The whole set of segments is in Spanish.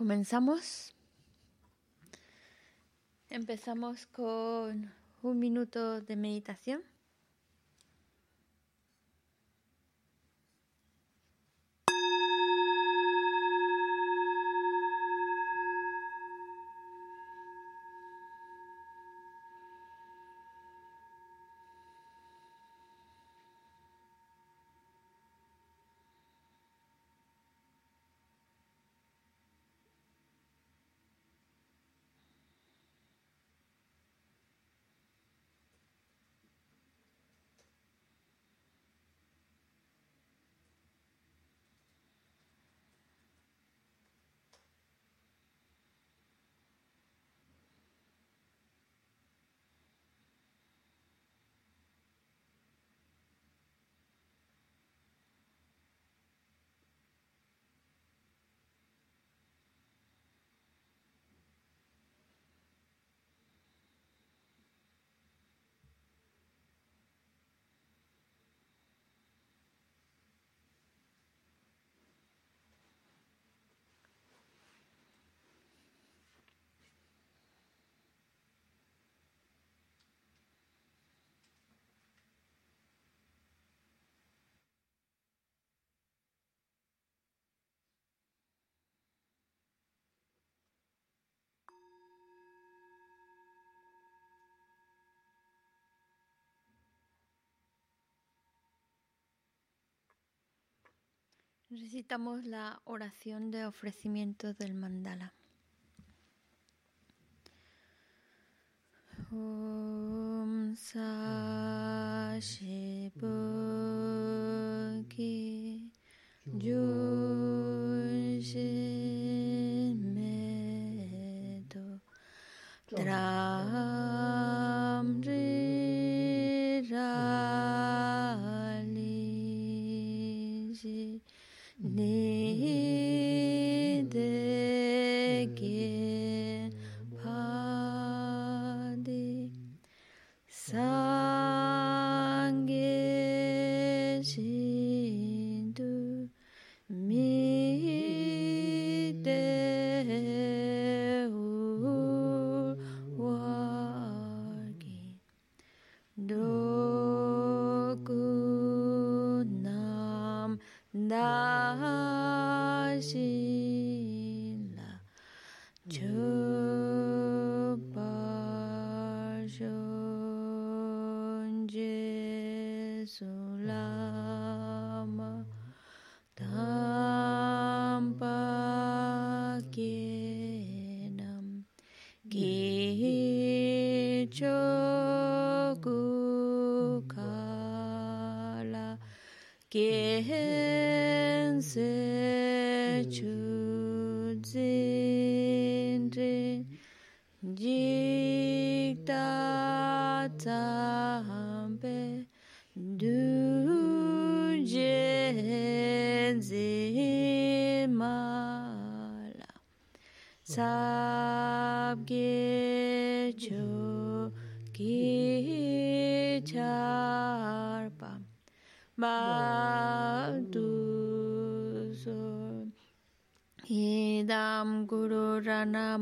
Comenzamos. Empezamos con un minuto de meditación. Recitamos la oración de ofrecimiento del mandala. Sulama tanpa genam kijoku kala gensechu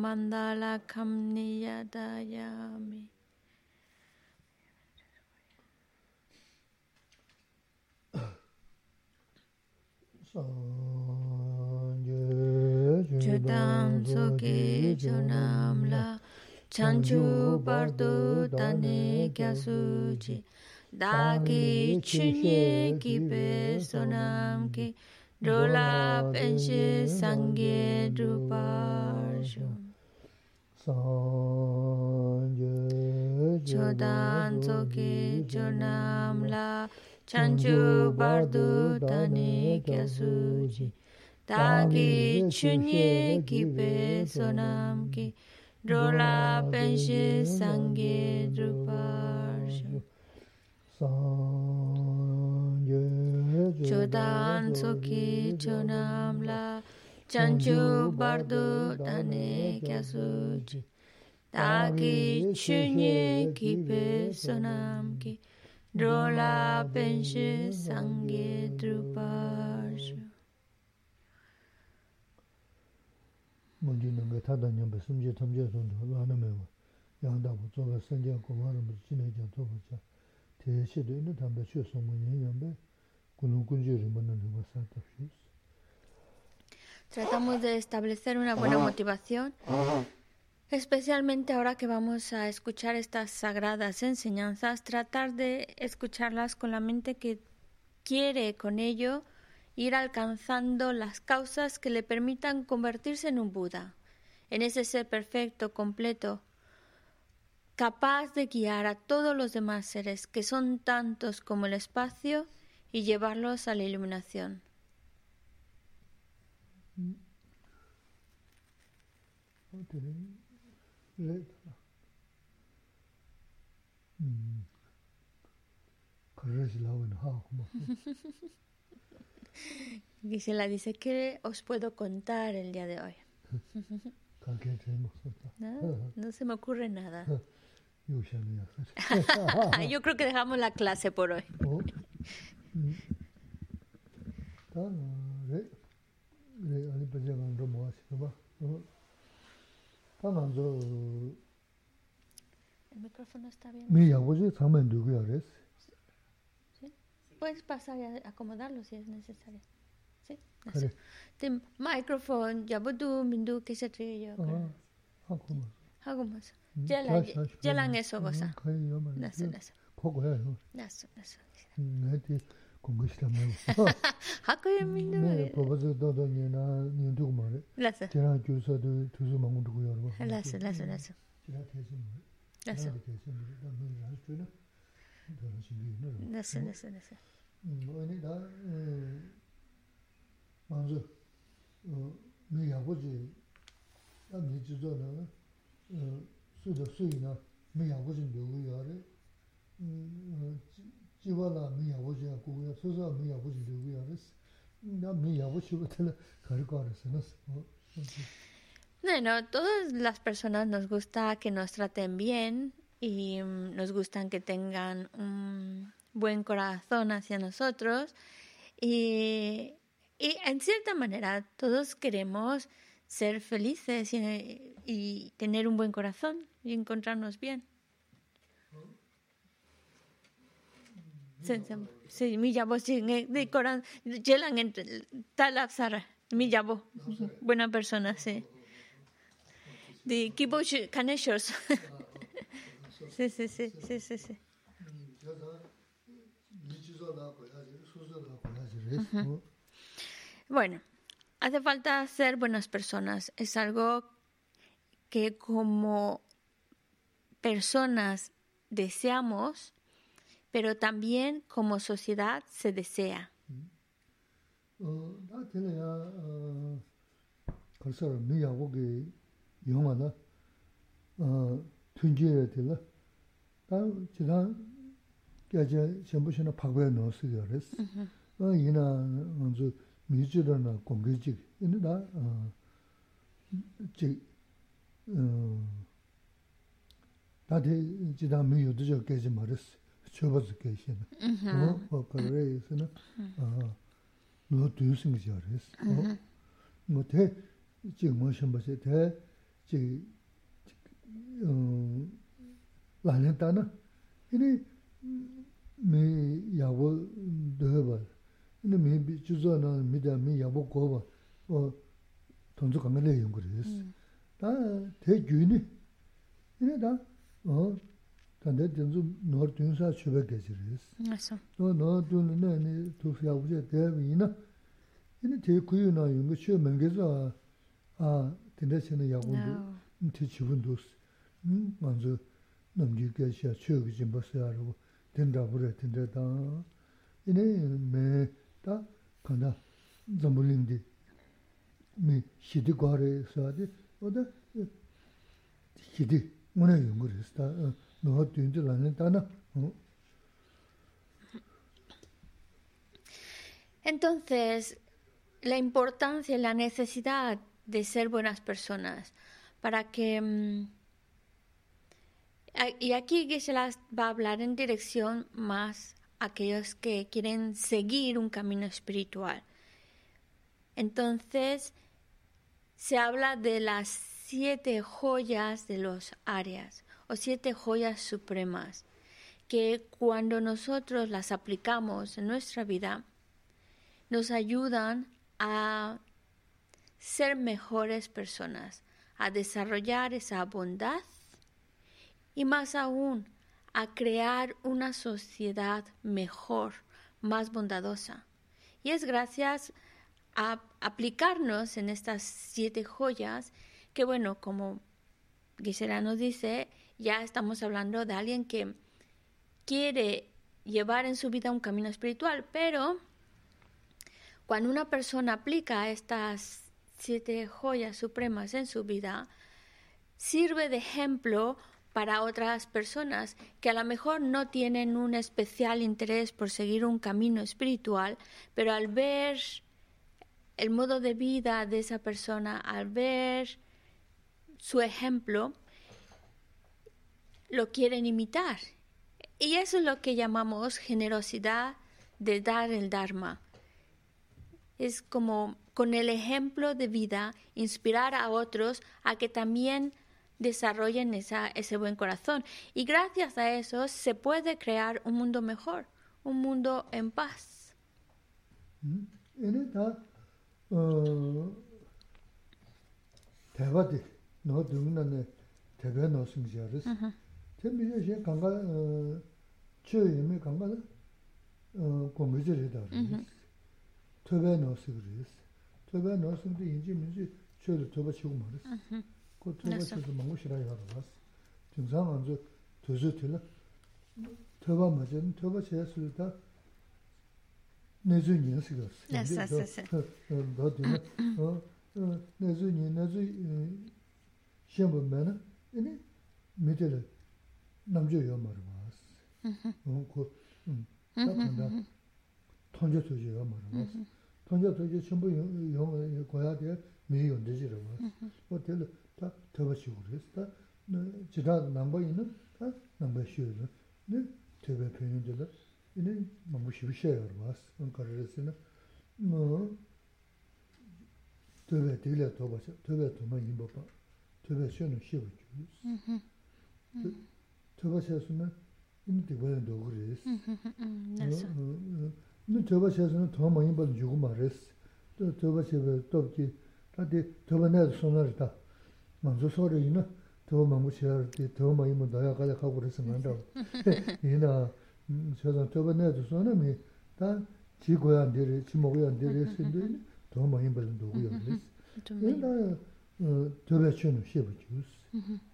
mandalakham niyadayami Chutam soki chunam la chanchu bardu tani kya suji Daki chunye ki pe sonam ki Rola penshi sangye druparshu Chodan tsoki chunam la chanchu bardu tani kya suji Tagi chunye ki pe sonam ki rola penshi sangi druparsha Chodan tsoki chunam la chanchu bardu dane kyasuji dagi chunye kipe sonam ki drola penshe sangye druparshu mungi nanga tata nyamba sumje tamje sonjo lana mewa yangda ku tsoba sanja kumara mbu jine jan toba cha te shido ina tamba chio somo nyen yamba kulung kunji rimba sata satabshis Tratamos de establecer una buena motivación, especialmente ahora que vamos a escuchar estas sagradas enseñanzas, tratar de escucharlas con la mente que quiere con ello ir alcanzando las causas que le permitan convertirse en un Buda, en ese ser perfecto, completo, capaz de guiar a todos los demás seres, que son tantos como el espacio, y llevarlos a la iluminación. Gisela dice que os puedo contar el día de hoy. No, no se me ocurre nada. Yo creo que dejamos la clase por hoy. El micrófono está bien. ¿Sí? Puedes pasar y acomodarlo si es necesario. ¿Sí? Eso. El micrófono, ya puedo mindu que se ríe yo. 하고 맞아. 젤랑 젤랑 eso cosa. 나서 나서. 거고야. 나서 나서. 내가 공부시다 뭐. 학교에 민도. 네, 버버도 도도니나 니도 말해. 나서. 제가 교수도 두수 먹는 거고 여러분. 나서 나서 나서. 제가 대신 뭐. 나서. 대신 뭐 너는 할 수는 너는 지금 나서 나서 나서. 음, 뭐니 다 먼저 어, 네 아버지 나 미주저는 kāri kārī sī na Bueno, todas las personas nos gusta que nos traten bien y nos gustan que tengan un buen corazón hacia nosotros. Y, y en cierta manera todos queremos ser felices y, y tener un buen corazón y encontrarnos bien. Mi yabo, de corazón, yelan entre tal absara, mi yabo, buena persona, sí. De kibo kaneshos. Sí, sí, sí, sí, sí, sí. Bueno, hace falta ser buenas personas. Es algo que como personas deseamos, pero también como sociedad se desea. 다들 지다 미유도 저 깨지 말았어. 쳐봐서 깨시나. 어, 어, 그래서는 아, 너 뒤승이 잘했어. 어, 뭐대 지금 뭐 셔봐서 대 지, 어, 라는다나. 이니 미 야고 더봐. 이니 미 주저나 미다 미 야고 거봐. 어, 돈도 강간에 용 그랬어. 다 대규니. 이니 다 어 단데 된주 노르 듄사 슈베 게지리스. 맞아. 노노 듄네 투피아 부제 대비나 이니 제쿠유나 용거 슈 맹게자 아 된데시는 야군도 티 지분도 음 먼저 넘기게 시야 추억이 좀 벌써 알고 된다 그래 된다. 이네 메다 간다 점불린디 미 시디 거래서디 어디? 시디 뭐냐 용거리스다. Entonces, la importancia y la necesidad de ser buenas personas para que... Mm, y aquí Gisela va a hablar en dirección más a aquellos que quieren seguir un camino espiritual. Entonces, se habla de las siete joyas de los áreas o siete joyas supremas que cuando nosotros las aplicamos en nuestra vida nos ayudan a ser mejores personas, a desarrollar esa bondad y más aún a crear una sociedad mejor, más bondadosa. Y es gracias a aplicarnos en estas siete joyas que, bueno, como Gisela nos dice, ya estamos hablando de alguien que quiere llevar en su vida un camino espiritual, pero cuando una persona aplica estas siete joyas supremas en su vida, sirve de ejemplo para otras personas que a lo mejor no tienen un especial interés por seguir un camino espiritual, pero al ver el modo de vida de esa persona, al ver su ejemplo, lo quieren imitar. Y eso es lo que llamamos generosidad de dar el Dharma. Es como con el ejemplo de vida inspirar a otros a que también desarrollen esa, ese buen corazón. Y gracias a eso se puede crear un mundo mejor, un mundo en paz. 그투 Te miyo she kanka e, che yeme kanka e, gombuzi rida rīs. Tobe nosi rīs. Tobe nosi di inji minji che li tobe chigo ma rīs. Ko tobe chigo mangu shira yaro rās. Tingsan anzu tuzu tila tobe ma jen tobe che suli ta nezu nyen siga rīs. Da e, dina oh, nezu nyen, nezu shenpo mena, ini midila 남주요 말을 봤어. 어, 그 음. 딱한다. 통제 소지가 말을 봤어. 통제 소지 전부 영어 고야 돼. 미연 되지라고. 어, 다 더버치고 그랬다. 지다 남바 있는 다 남바 쉬어요. 네. 되게 편인데다. 이제 너무 쉬우셔요. 와서 그런 뭐 되게 되게 더버쳐. 되게 더 많이 봐. 되게 쉬는 쉬어 줘. 음. 더버쳐서는 이제 되게 더 그랬어. 음. 음. 네. 더버쳐서는 더 많이 봐 주고 말했어. 또 더버쳐서 또 이제 다들 더번에 손을 먼저 소리는 더 너무 싫어지 더 많이 뭐 나야 가자 하고 그래서 만다. 이나 저도 저번에도 손님이 다 지고야 안 되리 지목이야 안 되리 했는데 더 많이 벌는 거고요. 근데 어 저배 쉬는 쉬고 주스.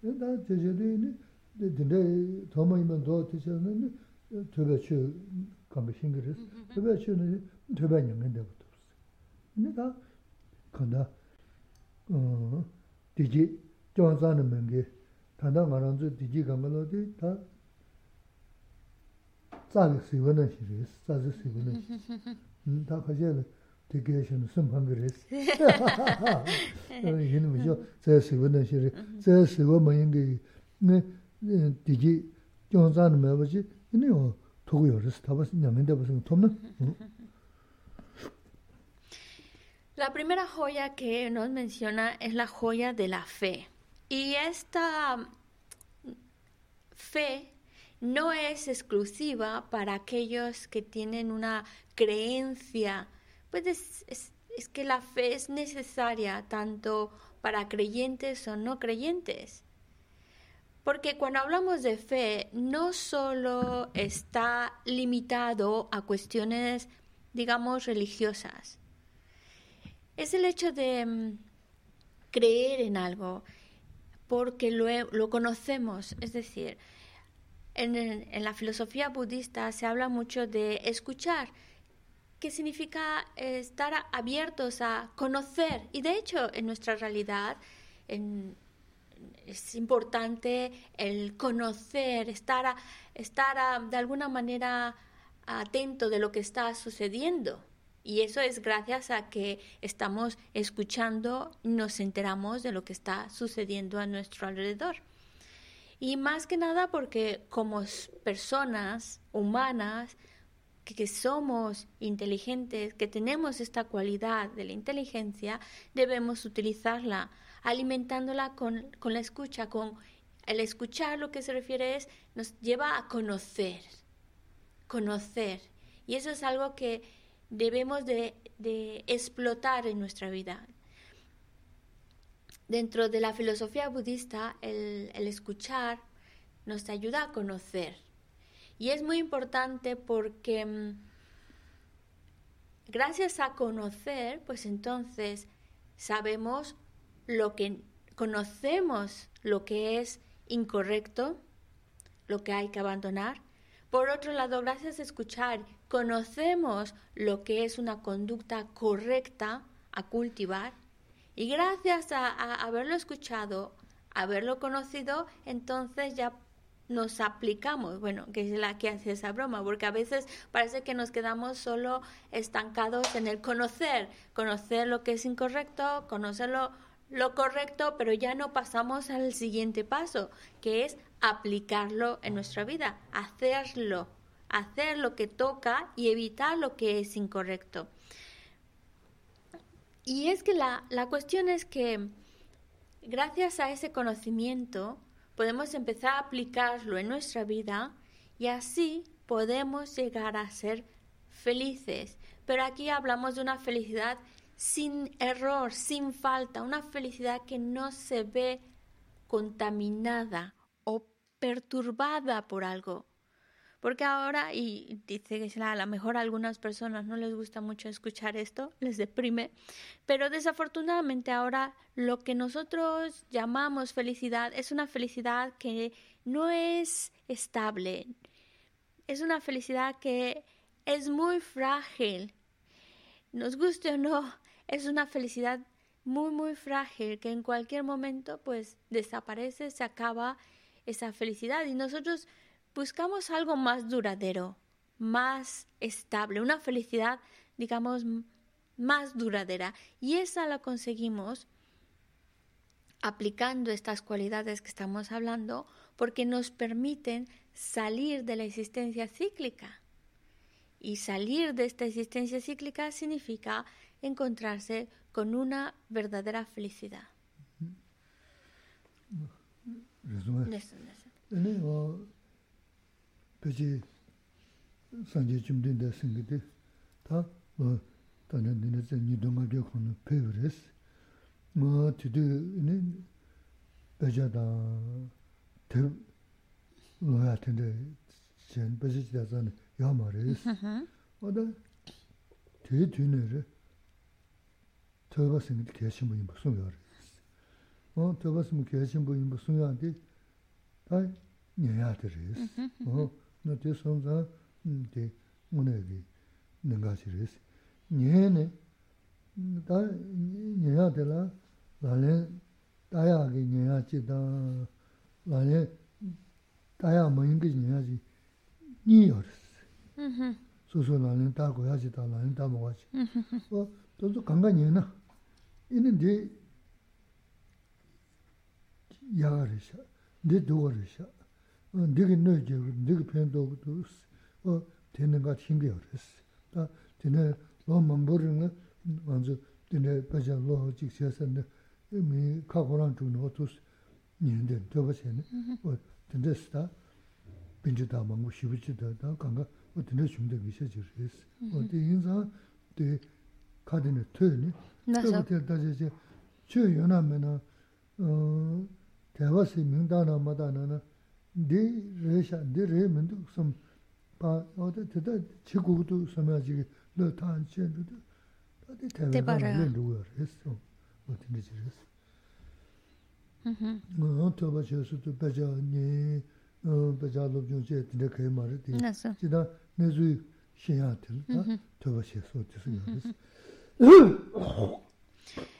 근데 제제들이 근데 더 많이 더 드셔는 dinde tōma iman dō tīchā nā tōba chū kāmbi shīngi rīs, tōba chū nā tōba nyāngi dā gu tōs. Nī tā kāndā dījī, jōng zāni mēngi, tāndā ngā rāngzū dījī kāmbi lō dī tā tsāgi sīwa nā shī rīs, tsāgi sīwa nā shī. Tā kāchā nā dījī shī nā sīm pāngi rīs. Yīni mī shō, tsāgi sīwa nā shī rī, tsāgi sīwa mā yīngi nā. La primera joya que nos menciona es la joya de la fe. Y esta fe no es exclusiva para aquellos que tienen una creencia. Pues es, es, que la fe es necesaria tanto para creyentes o no creyentes. Porque cuando hablamos de fe, no solo está limitado a cuestiones, digamos, religiosas es el hecho de mm, creer en algo porque lo, lo conocemos. Es decir, en, en, la filosofía budista se habla mucho de escuchar, que significa estar abiertos a conocer. Y de hecho, en nuestra realidad es importante el conocer, estar, estar de alguna manera atento de lo que está sucediendo. Y eso es gracias a que estamos escuchando, nos enteramos de lo que está sucediendo a nuestro alrededor. Y más que nada porque como personas humanas que, somos inteligentes, que tenemos esta cualidad de la inteligencia, debemos utilizarla, alimentándola con, con la escucha, con el escuchar lo que se refiere es, nos lleva a conocer, conocer. Y eso es algo que debemos de, de explotar en nuestra vida. Dentro de la filosofía budista, el, el escuchar nos ayuda a conocer. Y es muy importante porque mm, gracias a conocer, pues entonces sabemos lo que conocemos lo que es incorrecto, lo que hay que abandonar. Por otro lado, gracias a escuchar, conocemos lo que es una conducta correcta a cultivar. Y gracias a, haberlo escuchado, haberlo conocido, entonces ya nos aplicamos, bueno, que es la que hace esa broma, porque a veces parece que nos quedamos solo estancados en el conocer, conocer lo que es incorrecto, conocerlo lo correcto, pero ya no pasamos al siguiente paso, que es aplicarlo en nuestra vida, hacerlo, hacer lo que toca y evitar lo que es incorrecto. Y es que la, la cuestión es que gracias a ese conocimiento podemos empezar a aplicarlo en nuestra vida y así podemos llegar a ser felices. Pero aquí hablamos de una felicidad sin error, sin falta, una felicidad que no se ve contaminada o perturbada por algo. Porque ahora, y dice que a lo mejor a algunas personas no les gusta mucho escuchar esto, les deprime, pero desafortunadamente ahora lo que nosotros llamamos felicidad es una felicidad que no es estable, es una felicidad que es muy frágil, nos guste o no, es una felicidad muy, muy frágil que en cualquier momento pues desaparece, se acaba esa felicidad y nosotros buscamos algo más duradero, más estable, una felicidad, digamos, más duradera y esa la conseguimos aplicando estas cualidades que estamos hablando porque nos permiten salir de la existencia cíclica. Y salir de esta existencia cíclica significa encontrarse con una verdadera felicidad. Resume. Ene o peki sanje chimden de singide ta o tanen dine ze nidonga de konu pevres. Ma tidi ene beja da tev loya tende jen beja da zan yamares. Mm-hmm. O da tüyü tüyü 저버스는 계신 분이 무슨 요리. 어 저버스는 계신 분이 무슨 요한데 다 내야 되리스. 어 너한테 손자 근데 오늘이 내가 지리스. 얘네 다 내야 되라. 나래 다야게 내야 지다. 나래 다야 뭐 인게 내야지. 니 요리스. 소소 나는 다 고야지 다 나는 다 먹어야지. 어 저도 간간이나 는 네 야가르샤 네 도가르샤 어 네게 너지 네게 팬도도 어 되는 거 신경 그랬어 다 되네 너무 모르는 먼저 되네 빠져 로 직셔서네 미 카고랑 주는 것도 년데 저버세네 어 된댔다 빈주다 망고 시부지다 다 강가 어 되네 준비 미셔지 그랬어 어 인사 대 카드네 틀니 Nāsa. Tēpa tēr tāsi chē, chē yonā mē nā, tēwa sī mīngdā nā mā tā nā nā, dī rē shā, dī rē mē ndū sōm, pā, o tā tētā chī gu tū sōm yā chī kī, lō tān chē ndū tū, tā tī tēwa kā nā lē rū yā rē sō, o tī nē chī rē sō. Ngā tēwa chē sū tū bēchā nī, bēchā lōb chōng chē tī nē kē mā rē tī, chī tā nē zū shē yā tī lō, tēwa chē sō tī sū yā rē sō.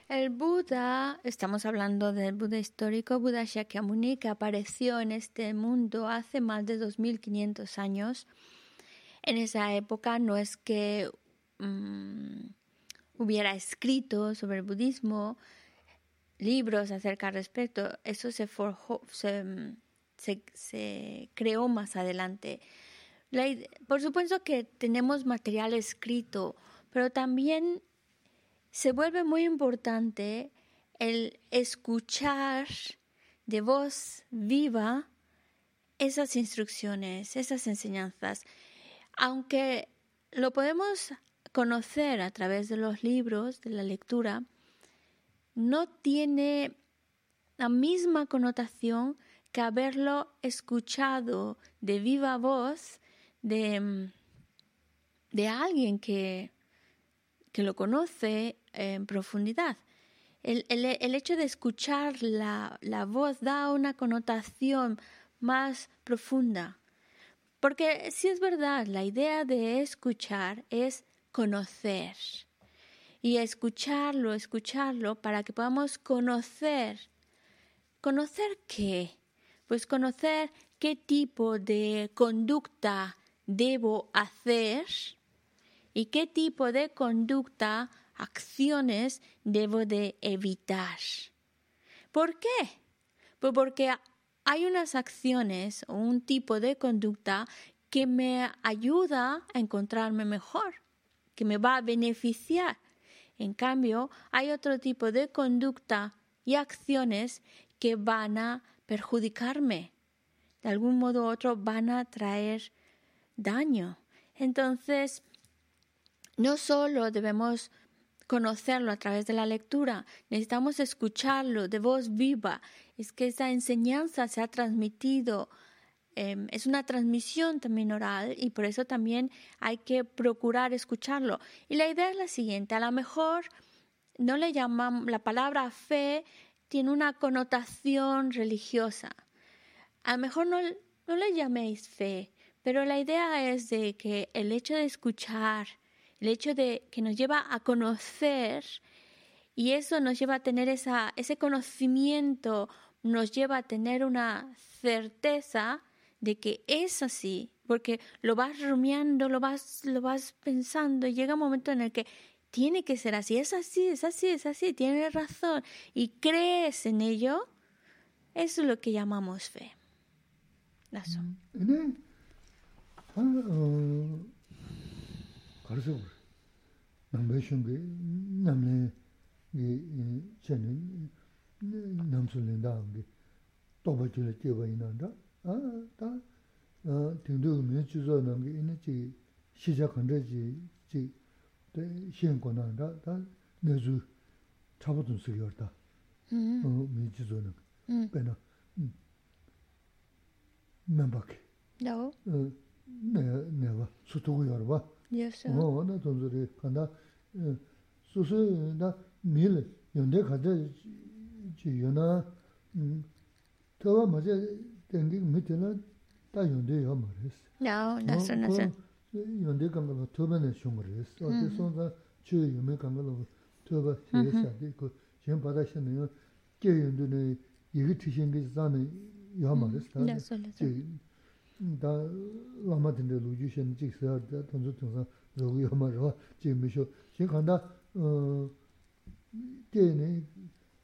El Buda, estamos hablando del Buda histórico, Buda Shakyamuni, que apareció en este mundo hace más de 2500 años. En esa época no es que mm, hubiera escrito sobre el budismo, libros acerca al respecto, eso se forjó, se, se creó más adelante. por supuesto que tenemos material escrito, pero también se vuelve muy importante el escuchar de voz viva esas instrucciones, esas enseñanzas. Aunque lo podemos conocer a través de los libros, de la lectura, no tiene la misma connotación que haberlo escuchado de viva voz de, de alguien que, que lo conoce en profundidad. El, el, hecho de escuchar la, la, voz da una connotación más profunda. Porque si es verdad, la idea de escuchar es conocer. Y escucharlo, escucharlo para que podamos conocer. ¿Conocer qué? Pues conocer qué tipo de conducta debo hacer y qué tipo de conducta, acciones debo de evitar. ¿Por qué? Pues porque hay unas acciones o un tipo de conducta que me ayuda a encontrarme mejor, que me va a beneficiar. En cambio, hay otro tipo de conducta y acciones que van a perjudicarme. De algún modo u otro van a traer daño. Entonces, no solo debemos conocerlo a través de la lectura, necesitamos escucharlo de voz viva. Es que esa enseñanza se ha transmitido, em, es una transmisión también oral y por eso también hay que procurar escucharlo. Y la idea es la siguiente, a lo mejor no le llamamos, la palabra fe tiene una connotación religiosa. A lo mejor no, no le llaméis fe, pero la idea es de que el hecho de escuchar, el hecho de que nos lleva a conocer y eso nos lleva a tener esa, ese conocimiento, nos lleva a tener una certeza de que es así, porque lo vas rumiando, lo vas, lo vas pensando llega un momento en el que tiene que ser así, es así, es así, es así, tienes razón y crees en ello, eso es lo que llamamos fe. Eso. Mm, 아, 어, 가르쳐 볼. 남배 슝게 남네 이 전에 남술린다 게 또버줄 때가 있는다. 아, 다 어, 등도 면 주소는 게 있는지 시작한 데지 지 대, 시행권한다. 다 내주 잡아둔 쓰기였다. 음. 어, 면 주소는. 음. 배나. 음. 남밖에. 너. 어. nē, nē wā, sū tūgu yor wā. Yes, sir. Oh, na tonzuri, kanda eh, susu na mil, yonde kanda chi yona mm, tawa maze tengi miti na ta yonde yo maris. No, nasa, nasa. Yonde kanga la toba na shunga res. Ate sonza chi yume kanga la toba hiye sadi, ko shen pada shen yo, ke yonde na yigi tishengi zani yo maris. Nasa, nasa. 다 lāma tīndi lūjū shēni chīk sāyā dā tōnzu tōngsā rōgu yō mā rōwa chī mī shō. Shī khāndā tē nē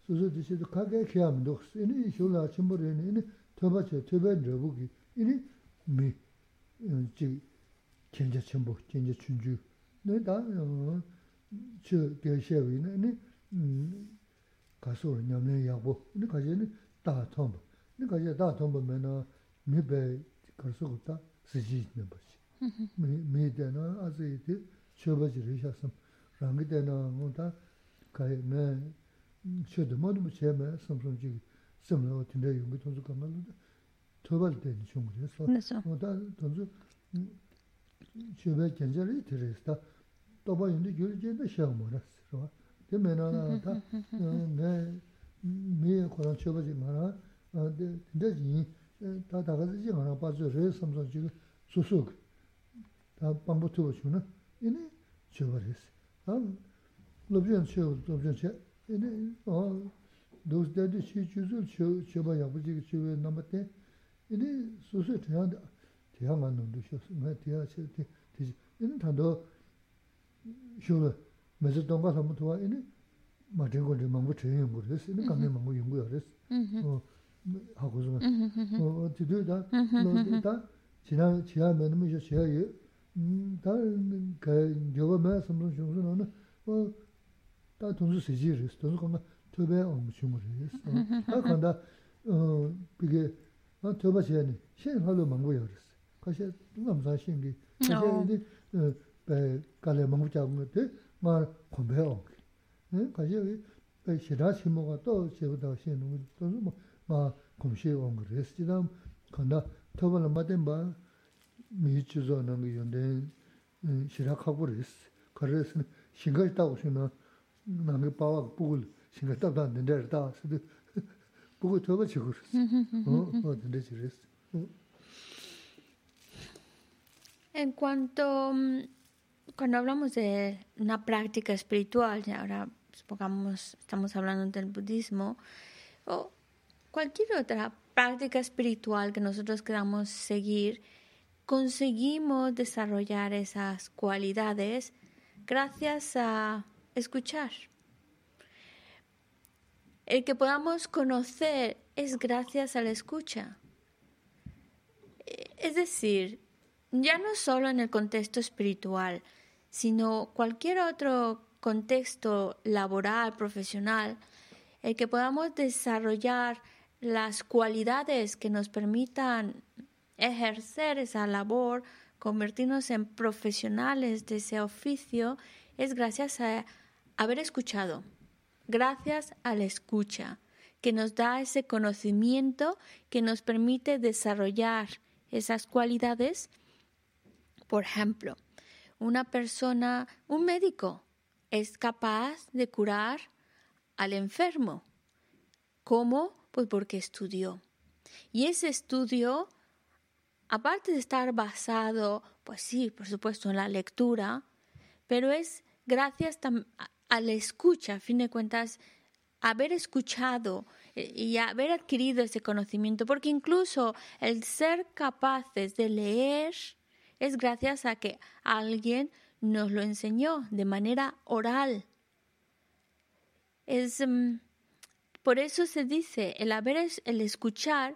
sūsū tī shē tō kā kā kia mī dōks, inī shō lā chīmbō rē nē, inī tōba chē, tōba rōgu kī, inī mī chī kēnchā chīmbō, kēnchā chūnchū. Nē dā chī kia shē wī nē, inī kā sō rā nyam nē yā bō, inī kā shē nē dā tōmba, inī kā shē dā tōmba mē nā mī bē 더바체 더벤 저부기 이니 미 지, 견제 첨부 견제 춘주 내가 저 개셔위네 이니 음 가서 냐면 야고 이니 가제는 다 통보 이니 가제 다 통보면은 미베 karso kuta siji nipa chi. Mi dena azi iti chobaji risha sam. Rangi dena ngonta kaya me chodo madu mu che me sam sam chigi samla o tinda yungi tonsu kama luda tobal deni chungu res. Ngonta tonsu chobaji kenja ri iti res ta toba yundi gyuri jenda shiang mo res. De me na na ta me mi koran chobaji ma na tinda yin 다 다가지 하나 빠져 레 삼성 지금 수수 다 방부터 주나 이네 저버렸어 아 로비언 쳐 로비언 쳐 이네 어 도스데드 시주즈 쳐 쳐봐 야부지 쳐에 남았대 이네 수수 대한 대한만 놈도 쉬었어 뭐 대한 쳐티 되지 이네 단도 쇼를 매주 동가 한번 도와 이네 맞은 거를 망고 쳐요 모르겠어 이네 감내 망고 연구야 그랬어 어 하고 좀 어, 디도다. 너다 지나 지나 매는 이제 제가 다 저거 매 섬도 좀 어다 돈수 세지를 돈수 건가 토베 엄청 그랬어 아 간다 어 그게 아 토바 제니 신하로 망고요 그랬어 가시 남자 신기 kumshi En cuanto, mm, cuando hablamos de una práctica espiritual, ahora estamos hablando del budismo, o cualquier otra práctica espiritual que nosotros queramos seguir, conseguimos desarrollar esas cualidades gracias a escuchar. El que podamos conocer es gracias a la escucha. Es decir, ya no solo en el contexto espiritual, sino cualquier otro contexto laboral, profesional, el que podamos desarrollar las cualidades que nos permitan ejercer esa labor, convertirnos en profesionales de ese oficio, es gracias a haber escuchado, gracias a la escucha, que nos da ese conocimiento que nos permite desarrollar esas cualidades. Por ejemplo, una persona, un médico, es capaz de curar al enfermo. ¿Cómo? Pues porque estudió. Y ese estudio, aparte de estar basado, pues sí, por supuesto, en la lectura, pero es gracias a la escucha, a fin de cuentas, haber escuchado eh, y haber adquirido ese conocimiento, porque incluso el ser capaces de leer es gracias a que alguien nos lo enseñó de manera oral. Es, mm, por eso se dice, el haber, el escuchar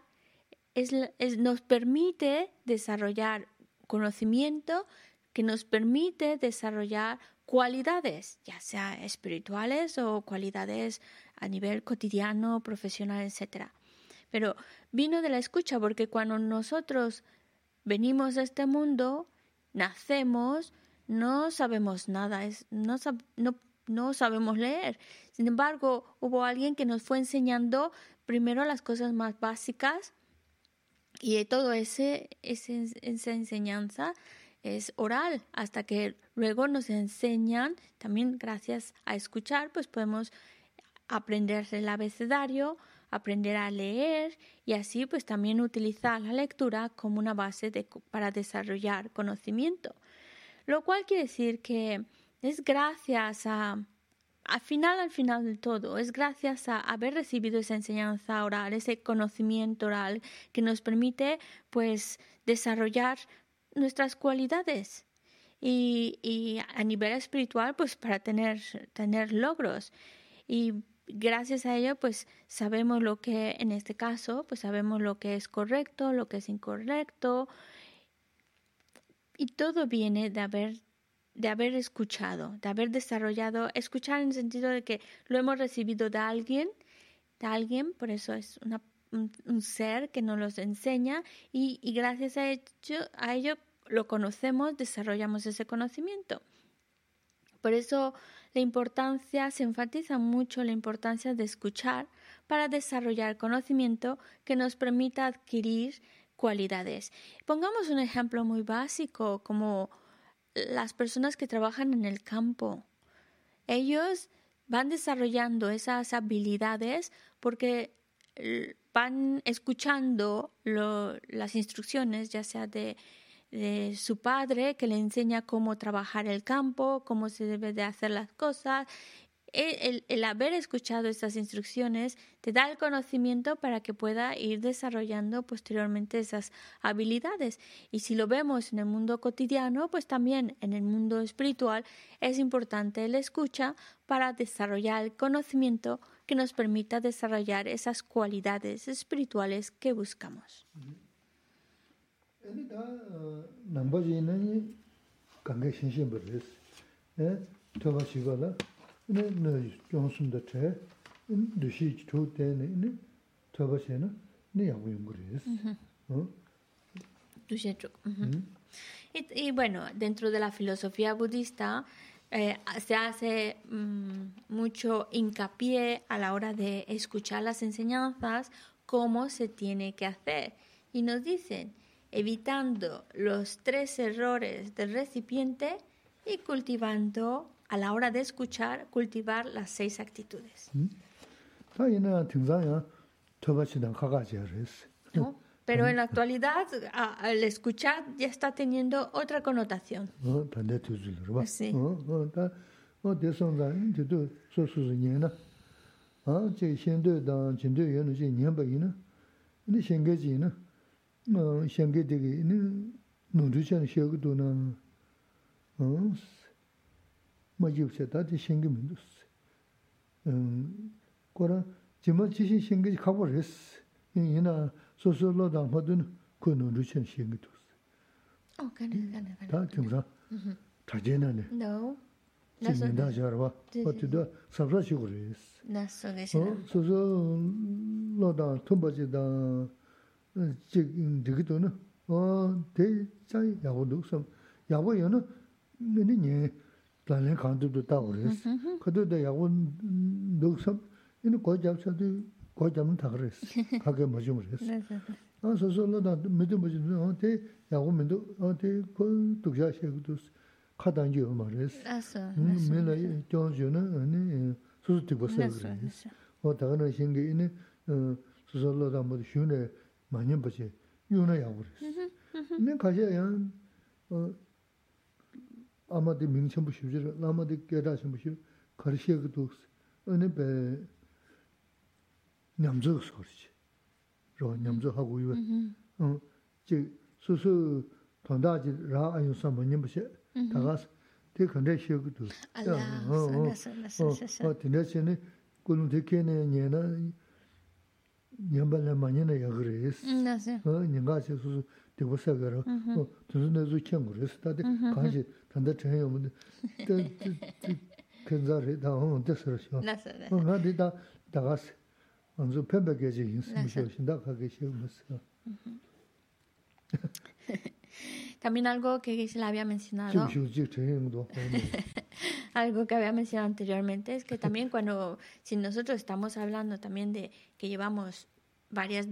es, nos permite desarrollar conocimiento que nos permite desarrollar cualidades, ya sea espirituales o cualidades a nivel cotidiano, profesional, etc. Pero vino de la escucha porque cuando nosotros venimos a este mundo, nacemos, no sabemos nada, no, no, no sabemos leer. Sin embargo, hubo alguien que nos fue enseñando primero las cosas más básicas y todo ese, esa enseñanza es oral hasta que luego nos enseñan, también gracias a escuchar, pues podemos aprender el abecedario, aprender a leer y así pues también utilizar la lectura como una base de, para desarrollar conocimiento. Lo cual quiere decir que es gracias a, al final, al final del todo, es gracias a haber recibido esa enseñanza oral, ese conocimiento oral que nos permite pues desarrollar nuestras cualidades y, y a nivel espiritual pues para tener, tener logros. Y gracias a ello, pues sabemos lo que, en este caso, pues sabemos lo que es correcto, lo que es incorrecto. Y todo viene de haber, de haber escuchado, de haber desarrollado, escuchar en el sentido de que lo hemos recibido de alguien, de alguien, por eso es un, ser que nos los enseña y, gracias a a ello lo conocemos, desarrollamos ese conocimiento. Por eso la importancia, se enfatiza mucho la importancia de escuchar para desarrollar conocimiento que nos permita adquirir cualidades. Pongamos un ejemplo muy básico, como las personas que trabajan en el campo. Ellos van desarrollando esas habilidades porque van escuchando las instrucciones, ya sea de de su padre que le enseña cómo trabajar el campo, cómo se debe de hacer las cosas. El, haber escuchado estas instrucciones te da el conocimiento para que pueda ir desarrollando posteriormente esas habilidades. Y si lo vemos en el mundo cotidiano, pues también en el mundo espiritual es importante el escucha para desarrollar el conocimiento que nos permita desarrollar esas cualidades espirituales que buscamos. Dushi Y, bueno, dentro de la filosofía budista eh, se hace mm, mucho hincapié a la hora de escuchar las enseñanzas cómo se tiene que hacer. Y nos dicen, evitando los tres errores del recipiente y cultivando, a la hora de escuchar, cultivar las seis actitudes. Pero en la actualidad, al escuchar, ya está teniendo otra connotación. Sí. ma yubshe dati shingi mindus. Kora jima chishi shingi kabo res, ina soso lo dangpa dun kuy non ruchen shingi dus. Oh, gane, gane, gane. Mm-hmm. Ta timra, taje nane. No. Shingi nda jarwa, pati da sabra shigo res. Naso geshe. Soso lo dang, tumba eh, chi dang, chik digito na, o, te chay yago duksam, yago yana, nini nye, planlen kandubdu tago res. Kado da yago nuksam, ini go jabsadu go jabun tago res, kage majum res. An soso lo da midu majum, an te yago midu, an te go dukja shekudus kadangi yoma res. Mila jonjo mm, na soso tikbo sago res. O taga na shingi ini e, soso lo da mudu shune manyan bache, yuna yago res. Ini kasha yan, 아마디 명천부 쉬지 아마디 깨다신 부시 거시에도 독스 어느 배 냠저 소리지. 저 냠저 하고 이거 어제 수수 돈다지 라 아유 삼번님 부시 다가스 대 근데 쉬고 도 알아 어 근데 군은 되게네 얘나 냠발에 많이나 야 그래스 어 님가 수수 되고 사가로. 어 무슨 내주 캥 그래스 다데 가지 Anzu pembe geje yinsi mishio shinda kage shio mas. También algo que se le había mencionado. algo que había mencionado anteriormente es que también cuando, si nosotros estamos hablando también de que llevamos varias,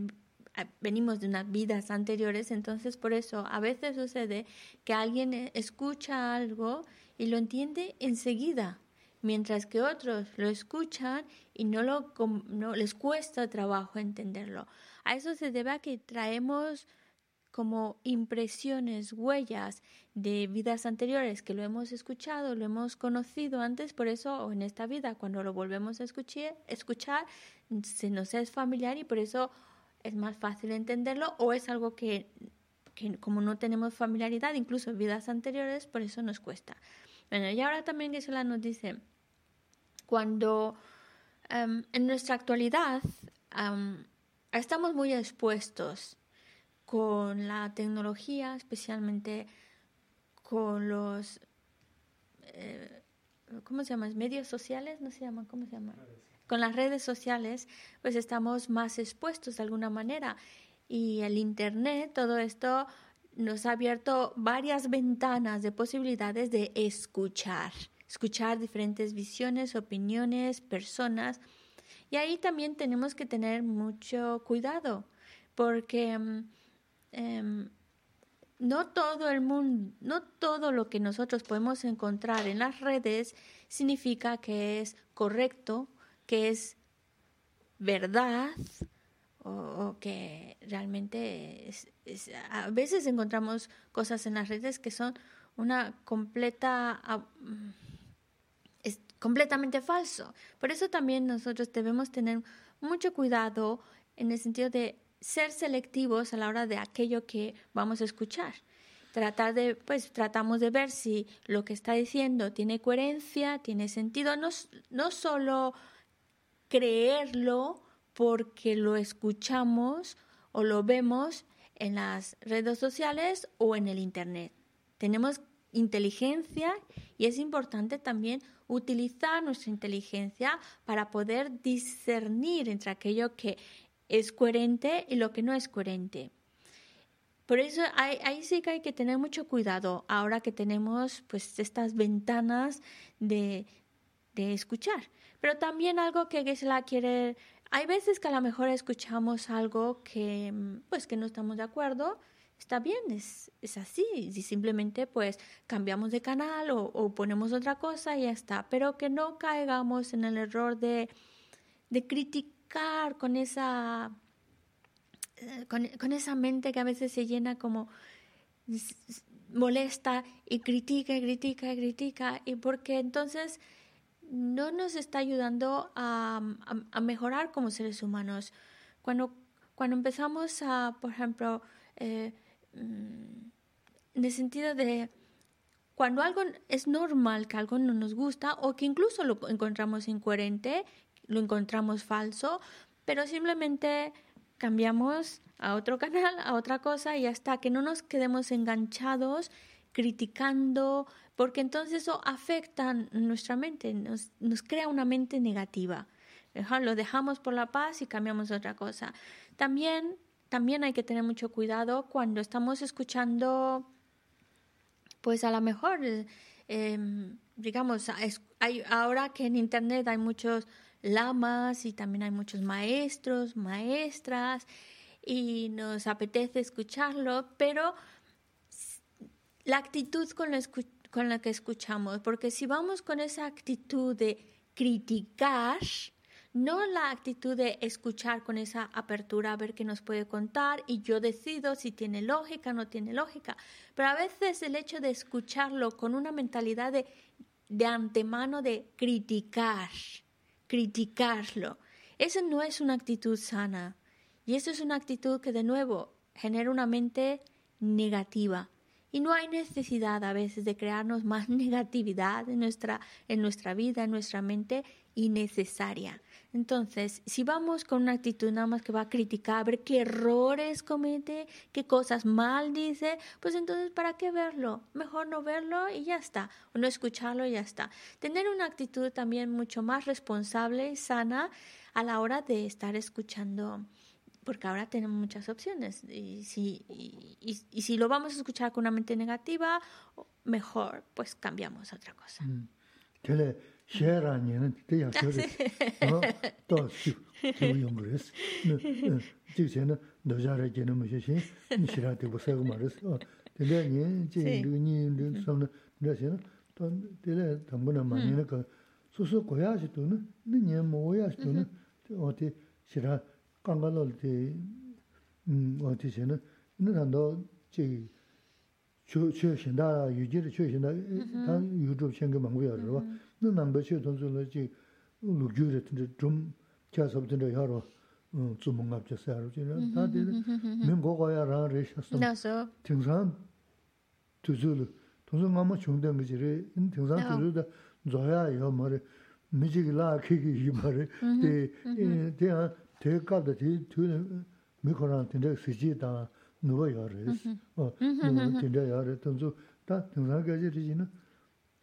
venimos de unas vidas anteriores, entonces por eso a veces sucede que alguien escucha algo y lo entiende enseguida, mientras que otros lo escuchan y no, lo, no les cuesta trabajo entenderlo. A eso se debe a que traemos como impresiones, huellas de vidas anteriores que lo hemos escuchado, lo hemos conocido antes, por eso en esta vida cuando lo volvemos a escuchar, escuchar se nos es familiar y por eso es más fácil entenderlo o es algo que, que como no tenemos familiaridad, incluso en vidas anteriores, por eso nos cuesta. Bueno, y ahora también Gisela nos dice, cuando um, en nuestra actualidad um, estamos muy expuestos con la tecnología, especialmente con los, eh, ¿cómo se llama? Medios sociales, ¿no se llama? ¿Cómo se llama? Con las redes sociales, pues estamos más expuestos de alguna manera. Y el Internet, todo esto nos ha abierto varias ventanas de posibilidades de escuchar, escuchar diferentes visiones, opiniones, personas. Y ahí también tenemos que tener mucho cuidado, porque mm, Em, no todo el mundo, no todo lo que nosotros podemos encontrar en las redes significa que es correcto, es verdad o, que realmente a veces encontramos cosas en las redes que son una completa es completamente falso. Por eso también nosotros debemos tener mucho cuidado en el sentido de ser selectivos a la hora de aquello que vamos a escuchar. Tratar de, pues tratamos de ver si lo que está diciendo tiene coherencia, tiene sentido, no, no solo creerlo porque lo escuchamos o lo vemos en las redes sociales o en el Internet. Tenemos inteligencia y es importante también utilizar nuestra inteligencia para poder discernir entre aquello que es coherente y lo que no es coherente. Por eso ahí, sí que hay que tener mucho cuidado ahora que tenemos pues estas ventanas de, de escuchar. Pero también algo que Gisela quiere, hay veces que a lo mejor escuchamos algo que pues que no estamos de acuerdo, está bien, es, es así, y simplemente pues cambiamos de canal o, o, ponemos otra cosa y ya está, pero que no caigamos en el error de, de criticar con esa eh, con, esa mente que a veces se llena como molesta y critica critica critica y porque entonces no nos está ayudando a, mejorar como seres humanos. Cuando, cuando empezamos a, por ejemplo, eh, mm, en el sentido de cuando algo es normal, que algo no nos gusta o que incluso lo encontramos incoherente, lo encontramos falso, pero simplemente cambiamos a otro canal, a otra cosa y hasta que no nos quedemos enganchados criticando, porque entonces eso afecta nuestra mente, nos, nos crea una mente negativa. Lo dejamos por la paz y cambiamos otra cosa. También, también hay que tener mucho cuidado cuando estamos escuchando, pues a lo mejor, em, digamos, hay, ahora que en Internet hay muchos lamas y también hay muchos maestros, maestras y nos apetece escucharlo, pero la actitud con la, con la que escuchamos, porque si vamos con esa actitud de criticar, no la actitud de escuchar con esa apertura a ver qué nos puede contar y yo decido si tiene lógica o no tiene lógica. Pero a veces el hecho de escucharlo con una mentalidad de, de antemano de criticar, criticarlo. Eso no es una actitud sana. Y eso es una actitud que de nuevo genera una mente negativa. Y no hay necesidad a veces de crearnos más negatividad en nuestra, en nuestra vida, en nuestra mente, innecesaria. Entonces, si vamos con una actitud nada más que va a criticar, a ver qué errores comete, qué cosas mal dice, pues entonces, ¿para qué verlo? Mejor no verlo y ya está, o no escucharlo y ya está. Tener una actitud también mucho más responsable y sana a la hora de estar escuchando porque ahora tenemos muchas opciones. Y si, y, y, si lo vamos a escuchar con una mente negativa, mejor pues cambiamos a otra cosa. Mm. shera ni te ya se no to si si yong res no ji chen no do ja re gen mo shi ni shira te bo sa go ma res tele ni ji lu ni lu so no ne se no to tele tam bo na ma ni ne ka su su ko ya shi to no ni ni mo ya shi to no o te shira 강가를 때 음, 어디서는 있는 한도 제 최최 신다 유지를 최 신다 단 유튜브 생각 망고야 그러 봐. 너 남도 최 돈줄을 지 루규를 좀 자서부터 하러 어, 좀 뭔가 줬어요. 저는 다들 민고가야 라르셨어. 나서 등산 두줄 돈은 아마 중된 거지를 등산 두줄도 줘야 요 말에 미지기라 키기 이 말에 대 대한 te kāpta tī tū mi kōrāng tīndē sīchī tā nūwa yā rēs, tīndē yā rē, tōnsu tā tīngsā kāchī rī jī na,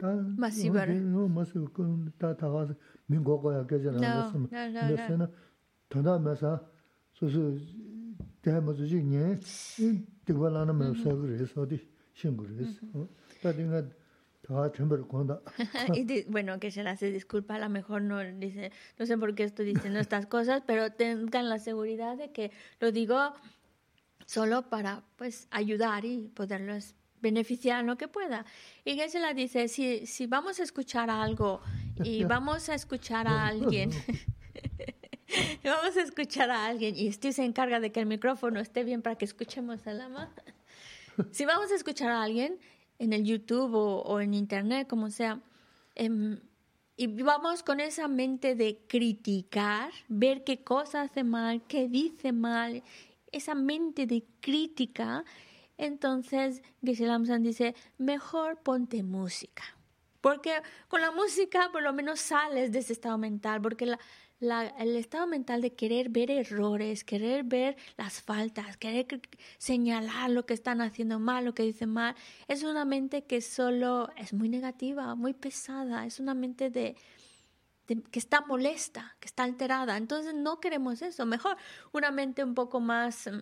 tā mā sī kōn tā tā kā sī mī ngō kō yā kāchī rā rā sī mā, nē sē na, tōndā mē sā, sū sū tē mā sū jī ngē, tīkwa lā na mē sā kū rēs, sā tī shīng kū rēs, tā tī ngā y bueno, que se las disculpa, a lo mejor no dice, no sé por qué estoy diciendo estas cosas, pero tengan la seguridad de que lo digo solo para pues ayudar y poderlos beneficiar lo que pueda. Y que se la dice, si, si vamos a escuchar algo y vamos a escuchar a alguien, vamos a escuchar a alguien y Steve se encarga de que el micrófono esté bien para que escuchemos a Lama. Si vamos a escuchar a alguien en el YouTube o, en Internet, como sea. Em, y vamos con esa mente de criticar, ver qué cosa hace mal, qué dice mal, esa mente de crítica. Entonces, Geshe dice, mejor ponte música. Porque con la música por lo menos sales de ese estado mental, porque la, el estado mental de querer ver errores, querer ver las faltas, querer señalar lo que están haciendo mal, lo que dicen mal, es una mente que solo es muy negativa, muy pesada, es una mente de, que está molesta, que está alterada. Entonces no queremos eso. Mejor una mente un poco más mm,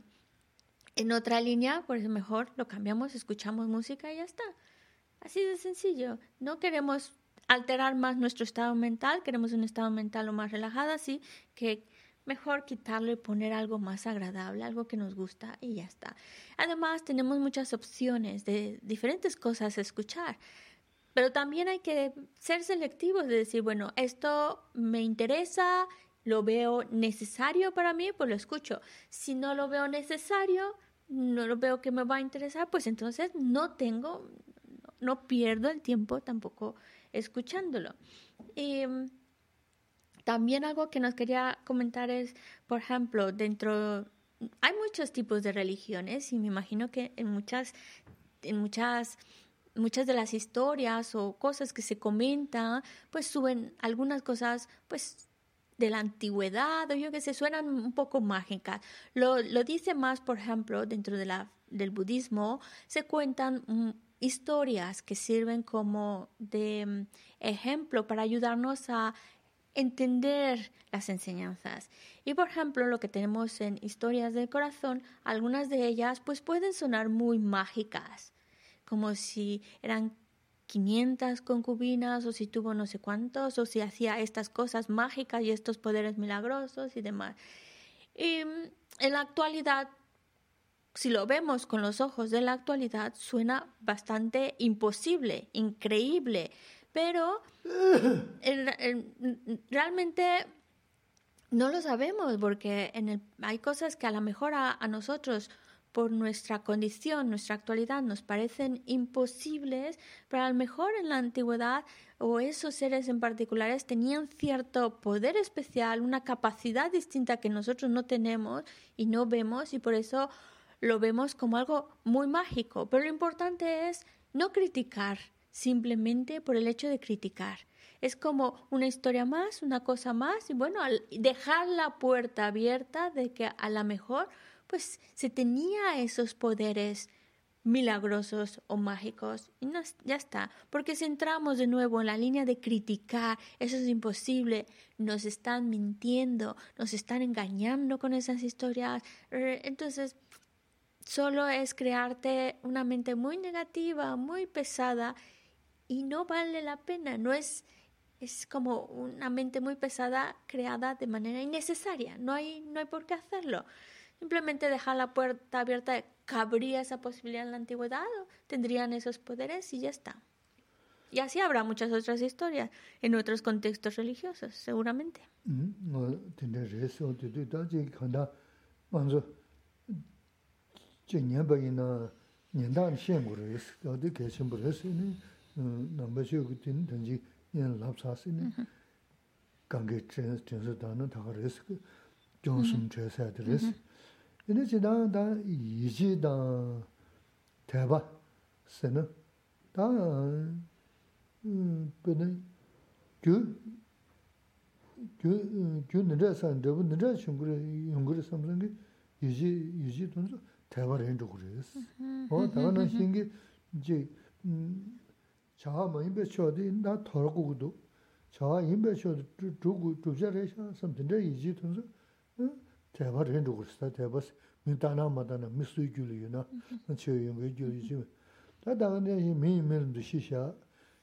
en otra línea, por eso mejor lo cambiamos, escuchamos música y ya está. Así de sencillo. No queremos alterar más nuestro estado mental, queremos un estado mental lo más relajado, así que mejor quitarlo y poner algo más agradable, algo que nos gusta y ya está. Además, tenemos muchas opciones de diferentes cosas a escuchar. Pero también hay que ser selectivos de decir, bueno, esto me interesa, lo veo necesario para mí, pues lo escucho. Si no lo veo necesario, no lo veo que me va a interesar, pues entonces no tengo, no pierdo el tiempo tampoco escuchándolo. Y mm, también algo que nos quería comentar es, por ejemplo, dentro, hay muchos tipos de religiones y me imagino que en muchas, en muchas muchas de las historias o cosas que se comentan, pues suben algunas cosas, pues de la antigüedad o yo que sé, suenan un poco mágicas. Lo, lo dice más, por ejemplo, dentro de la, del budismo, se cuentan mm, historias que sirven como de mm, ejemplo para ayudarnos a entender las enseñanzas. Y por ejemplo, lo que tenemos en historias del corazón, algunas de ellas pues pueden sonar muy mágicas como si eran 500 concubinas o si tuvo no sé cuántos o si hacía estas cosas mágicas y estos poderes milagrosos y demás. Y mm, en la actualidad, si lo vemos con los ojos de la actualidad, suena bastante imposible, increíble, pero realmente no lo sabemos porque en el, hay cosas que a lo mejor a nosotros por nuestra condición, nuestra actualidad, nos parecen imposibles, pero a lo mejor en la antigüedad o esos seres en particulares tenían cierto poder especial, una capacidad distinta que nosotros no tenemos y no vemos y por eso lo vemos como algo muy mágico. Pero lo importante es no criticar simplemente por el hecho de criticar. Es como una historia más, una cosa más y bueno, dejar la puerta abierta de que a lo mejor pues se tenía esos poderes milagrosos o mágicos y ya está, porque si entramos de nuevo en la línea de criticar, eso es imposible, nos están mintiendo, nos están engañando con esas historias, entonces solo es crearte una mente muy negativa, muy pesada y no vale la pena, no es es como una mente muy pesada creada de manera innecesaria, no hay no hay por qué hacerlo. Simplemente dejar la puerta abierta, cabría esa posibilidad en la antigüedad, tendrían esos poderes y ya está. Y así habrá muchas otras historias en otros contextos religiosos, seguramente. 제 년바이나 년단 시행으로 있어. 어디 계신 분에서는 남바시오 그때는 던지 년 랍사스니 강게 전서 다는 다 그랬어. 존슨 제사야 그랬어. 근데 지난 다 이지다 대바 세는 다 음, 근데 그 gyū nirā sān, dhabu nirā shungur, yungur samsāngi yuji, yuji tunzu, 대화 렌즈 그랬어. 어, 다른 신기 이제 음 자아 뭐 임베 쳐도 나 털고도 자아 임베 쳐도 두고 두자래서 섬든데 이지 통서 대화 렌즈 그랬어. 대화 민타나 마다나 미스 줄이나 저용 그 줄이지. 다 다른데 미미는 시샤.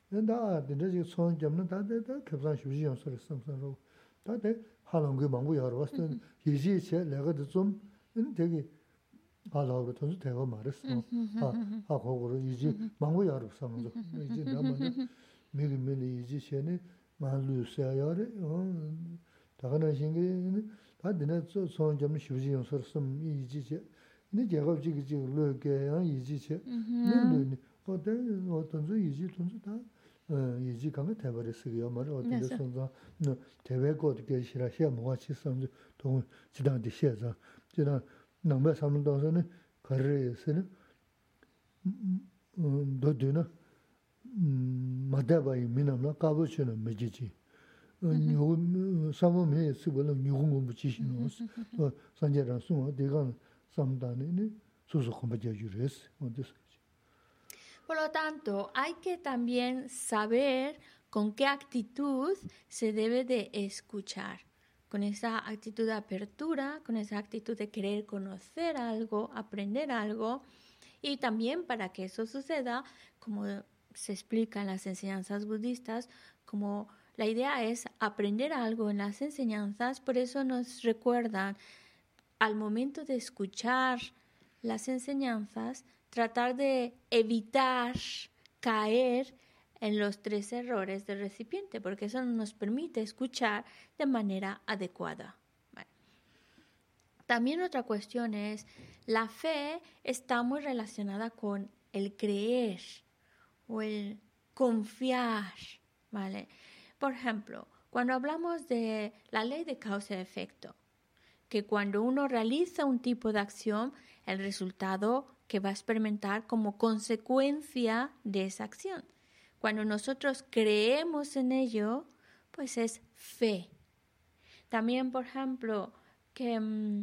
근데 근데 지금 손 잡는 다다 급상 쉬지 연습을 섬섬로 다데 하는 거 망고 여러 왔던 이지 제 내가 좀 되게 아 라고 돈도 대고 말했어. 아, 아 거기로 이제 망고 야로 삼는데 이제 나만 미리 미리 이제 셴이 말루세야래. 어. 다가나 신게 다 되나 소원 좀 쉬우지 용서스음 이지제. 근데 제가 지금 지금 르게 이지제. 근데 어때 어떤 저 이지 돈도 다 이지 강에 대버리 쓰기요 말 어떻게 선자 대외 거 어떻게 싫어 시야 뭐가 치선 동 지단한테 시에서 지난 mara, o dine song zang, no, tewe go di ge shira xie mwa chi sam zi, tong jidang di xie zang. Jidang nangba sam dong sa ni, kari si ni, do di na, ma deba yi mi nam na, kabu chi na me ji ji. Por lo tanto, hay que también saber con qué actitud se debe de escuchar. Con esa actitud de apertura, con esa actitud de querer conocer algo, aprender algo. Y también para que eso suceda, como se explica en las enseñanzas budistas, como la idea es aprender algo en las enseñanzas, por eso nos recuerdan al momento de escuchar las enseñanzas, tratar de evitar caer en los tres errores del recipiente, porque eso nos permite escuchar de manera adecuada. También otra cuestión es, la fe está muy relacionada con el creer o el confiar, ¿vale? Por ejemplo, cuando hablamos de la ley de causa y efecto, que cuando uno realiza un tipo de acción, el resultado que va a experimentar como consecuencia de esa acción. Cuando nosotros creemos en ello, pues es fe. También, por ejemplo, mm,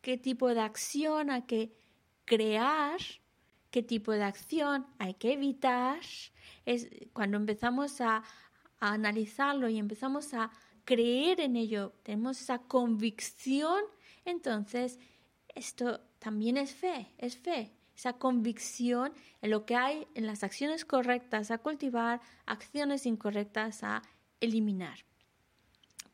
qué tipo de acción hay que crear, qué tipo de acción hay que evitar. Es cuando empezamos a analizarlo y empezamos a creer en ello, tenemos esa convicción, entonces esto también es fe, es fe, esa convicción en lo que hay en las acciones correctas a cultivar, acciones incorrectas a eliminar.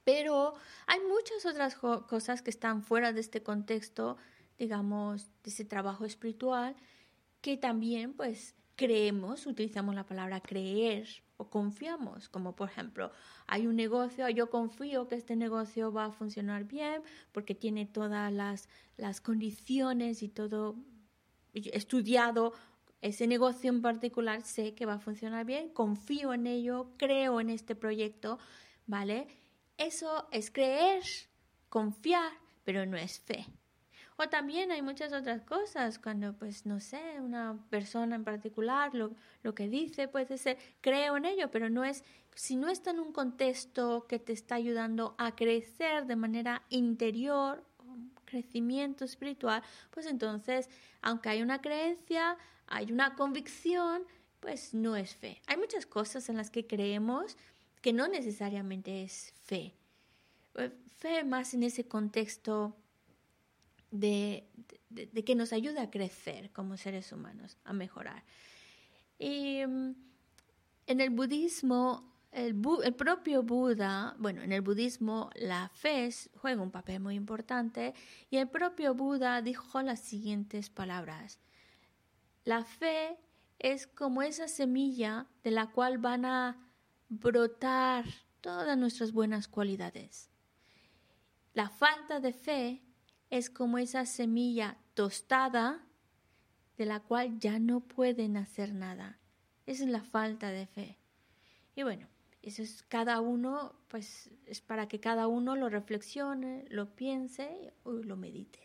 Pero hay muchas otras cosas que están fuera de este contexto, digamos, de ese trabajo espiritual, que también pues creemos, utilizamos la palabra creer o confiamos, como por ejemplo, hay un negocio, yo confío que este negocio va a funcionar bien porque tiene todas las, las condiciones y todo estudiado ese negocio en particular, sé que va a funcionar bien, confío en ello, creo en este proyecto, ¿vale? Eso es creer, confiar, pero no es fe. O también hay muchas otras cosas, cuando, pues, no sé, una persona en particular lo, lo que dice puede ser, creo en ello, pero no es, si no está en un contexto que te está ayudando a crecer de manera interior, crecimiento espiritual, pues entonces, aunque hay una creencia, hay una convicción, pues no es fe. Hay muchas cosas en las que creemos que no necesariamente es fe. Eh, fe más en ese contexto de, que nos ayuda a crecer como seres humanos, a mejorar. Y mm, en el budismo, el, propio Buda, bueno, en el budismo la fe juega un papel muy importante y el propio Buda dijo las siguientes palabras. La fe es como esa semilla de la cual van a brotar todas nuestras buenas cualidades. La falta de fe es como esa semilla tostada de la cual ya no pueden hacer nada. Esa es la falta de fe. Y bueno, eso es cada uno, pues es para que cada uno lo reflexione, lo piense o lo medite.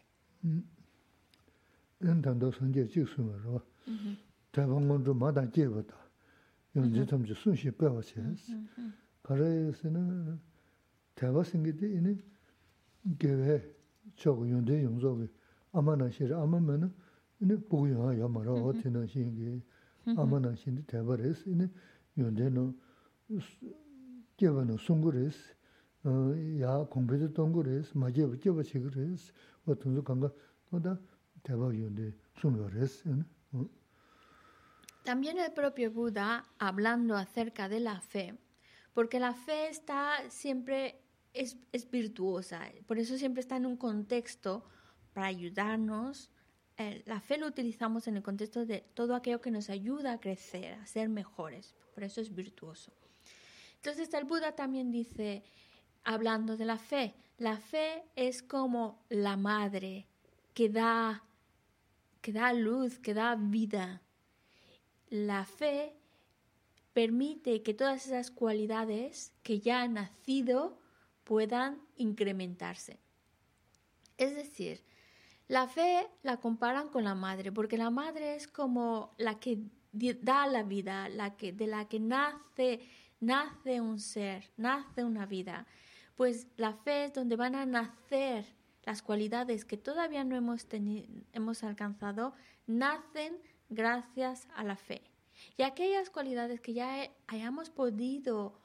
chok yungde yungzo También el propio Buda, hablando acerca de la fe, porque la fe está siempre es, virtuosa, por eso siempre está en un contexto para ayudarnos. Eh, la fe lo utilizamos en el contexto de todo aquello que nos ayuda a crecer, a ser mejores, por eso es virtuoso. Entonces el Buda también dice, hablando de la fe, la fe es como la madre que da, que da luz, que da vida. La fe permite que todas esas cualidades que ya han nacido puedan incrementarse. Es decir, la fe la comparan con la madre, porque la madre es como la que da la vida, la que, de la que nace, nace un ser, nace una vida. Pues la fe es donde van a nacer las cualidades que todavía no hemos, hemos alcanzado, nacen gracias a la fe. Y aquellas cualidades que ya hayamos podido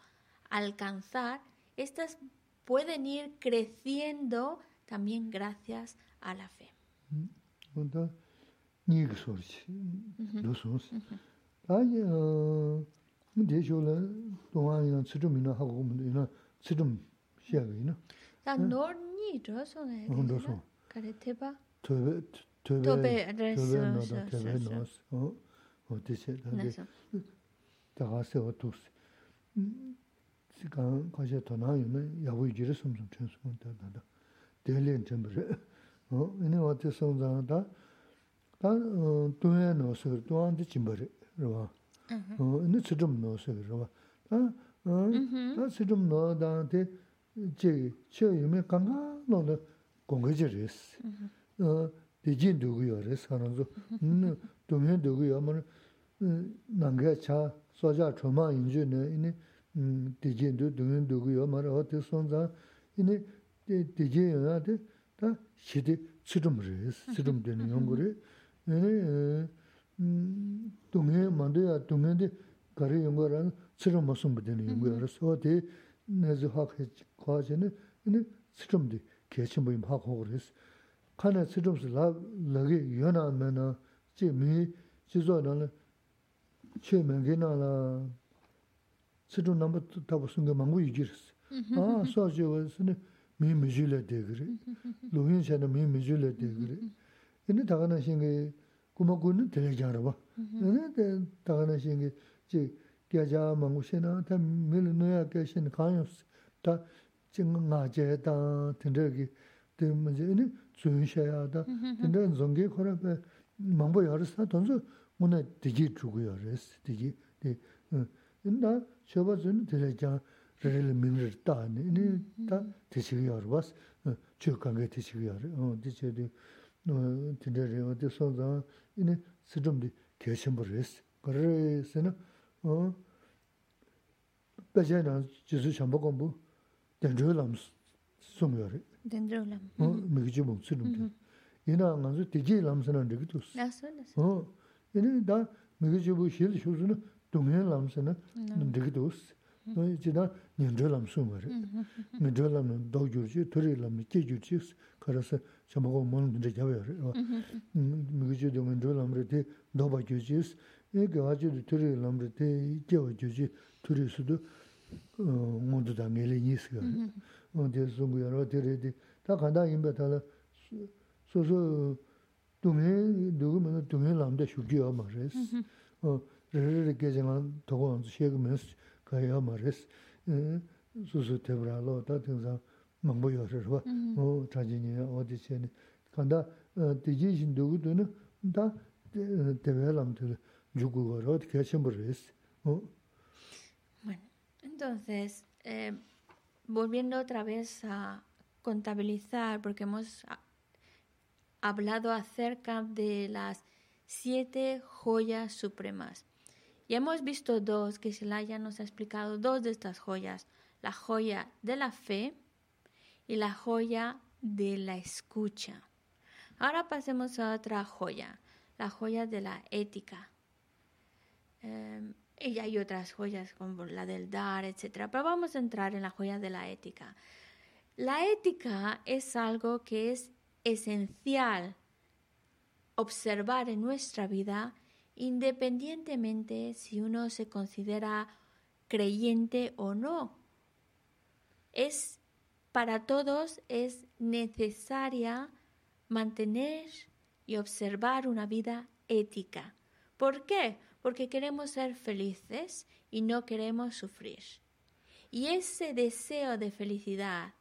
alcanzar, estas pueden ir creciendo también gracias a la fe. 시간 가셔 더 나요네 야부 이지를 섬섬 천수만 다다 대련 점을 어 이네 어디 성장다 다 돈에 넣어서 돈한테 짐벌이 그러봐 어 이네 좀 넣어서 그러봐 아어다 좀 넣어다한테 제 최유me 강가 넣는 공개지레스 어 대진 누구요 그래서 하는서 음 돈에 누구요 뭐 남게 차 소자 초마 인주네 이 동해 만데야 동해데 가리 연거란 치료 무슨 부대는 연거라. 소데 내지 학해 과제는 이제 스좀디 개침 모임 하고 그랬어. 칸에 스좀스 라 라게 연하면은 지미 지조는 최명게나라 스좀 넘버 다 무슨 거 망고 이기스 아 소지워스는 미 미줄에 되그리 로인샤는 미 미줄에 되그리 이제 다가는 신게 고마고는 되잖아봐. 근데 다가는 신기 지 계좌 망고시나 다 밀느야 계신 가요스 다 증가제다 된다기 되면은 주셔야다. 근데 종계 코라베 망보 열었어. 돈서 문에 되게 주고요. 그래서 되게 인다 저거 좀 되잖아. rīla mīngir tāni, nī tā tīshīgī yār bās, chū kāngi tīshīgī yār, tīshīgī 진짜 레오 디 소자 이네 시좀디 개심버스. 그래서는 어? 배제나 지수 전복은 뭐 된저람 숨여리 된저람. 어 미기지 뭐 쓰는 이나 간주 되지 람스는 되기도 어. 이네 다 미기지 뭐 실, 쇼스는 동해 람스는 되기도 있어. 지나 년절람 숨어리 년절람 도규르지 토리람 끼규르지 가라서 저먹고 먹는 데 잡아요. 미그지 년절람르티 도바규지스 이게 아주 토리람르티 이겨규지 토리스도 모두 다 내려니스가 근데 송구여로 데레디 다 간다 임베탈 소소 동해 누구면 동해 남대 슈기야 말레스 어 레르게 제가 도고 안 시행하면서 kēchī mbō rēs Bueno, entonces, eh, volviendo otra vez a contabilizar, porque hemos hablado acerca de las siete joyas supremas. Ya hemos visto dos, que Shelaya nos ha explicado dos de estas joyas, la joya de la fe y la joya de la escucha. Ahora pasemos a otra joya, la joya de la ética. Eh, y hay otras joyas como la del dar, etc. Pero vamos a entrar en la joya de la ética. La ética es algo que es esencial observar en nuestra vida independientemente si uno se considera creyente o no. Es para todos es necesaria mantener y observar una vida ética. ¿Por qué? Porque queremos ser felices y no queremos sufrir. Y ese deseo de felicidad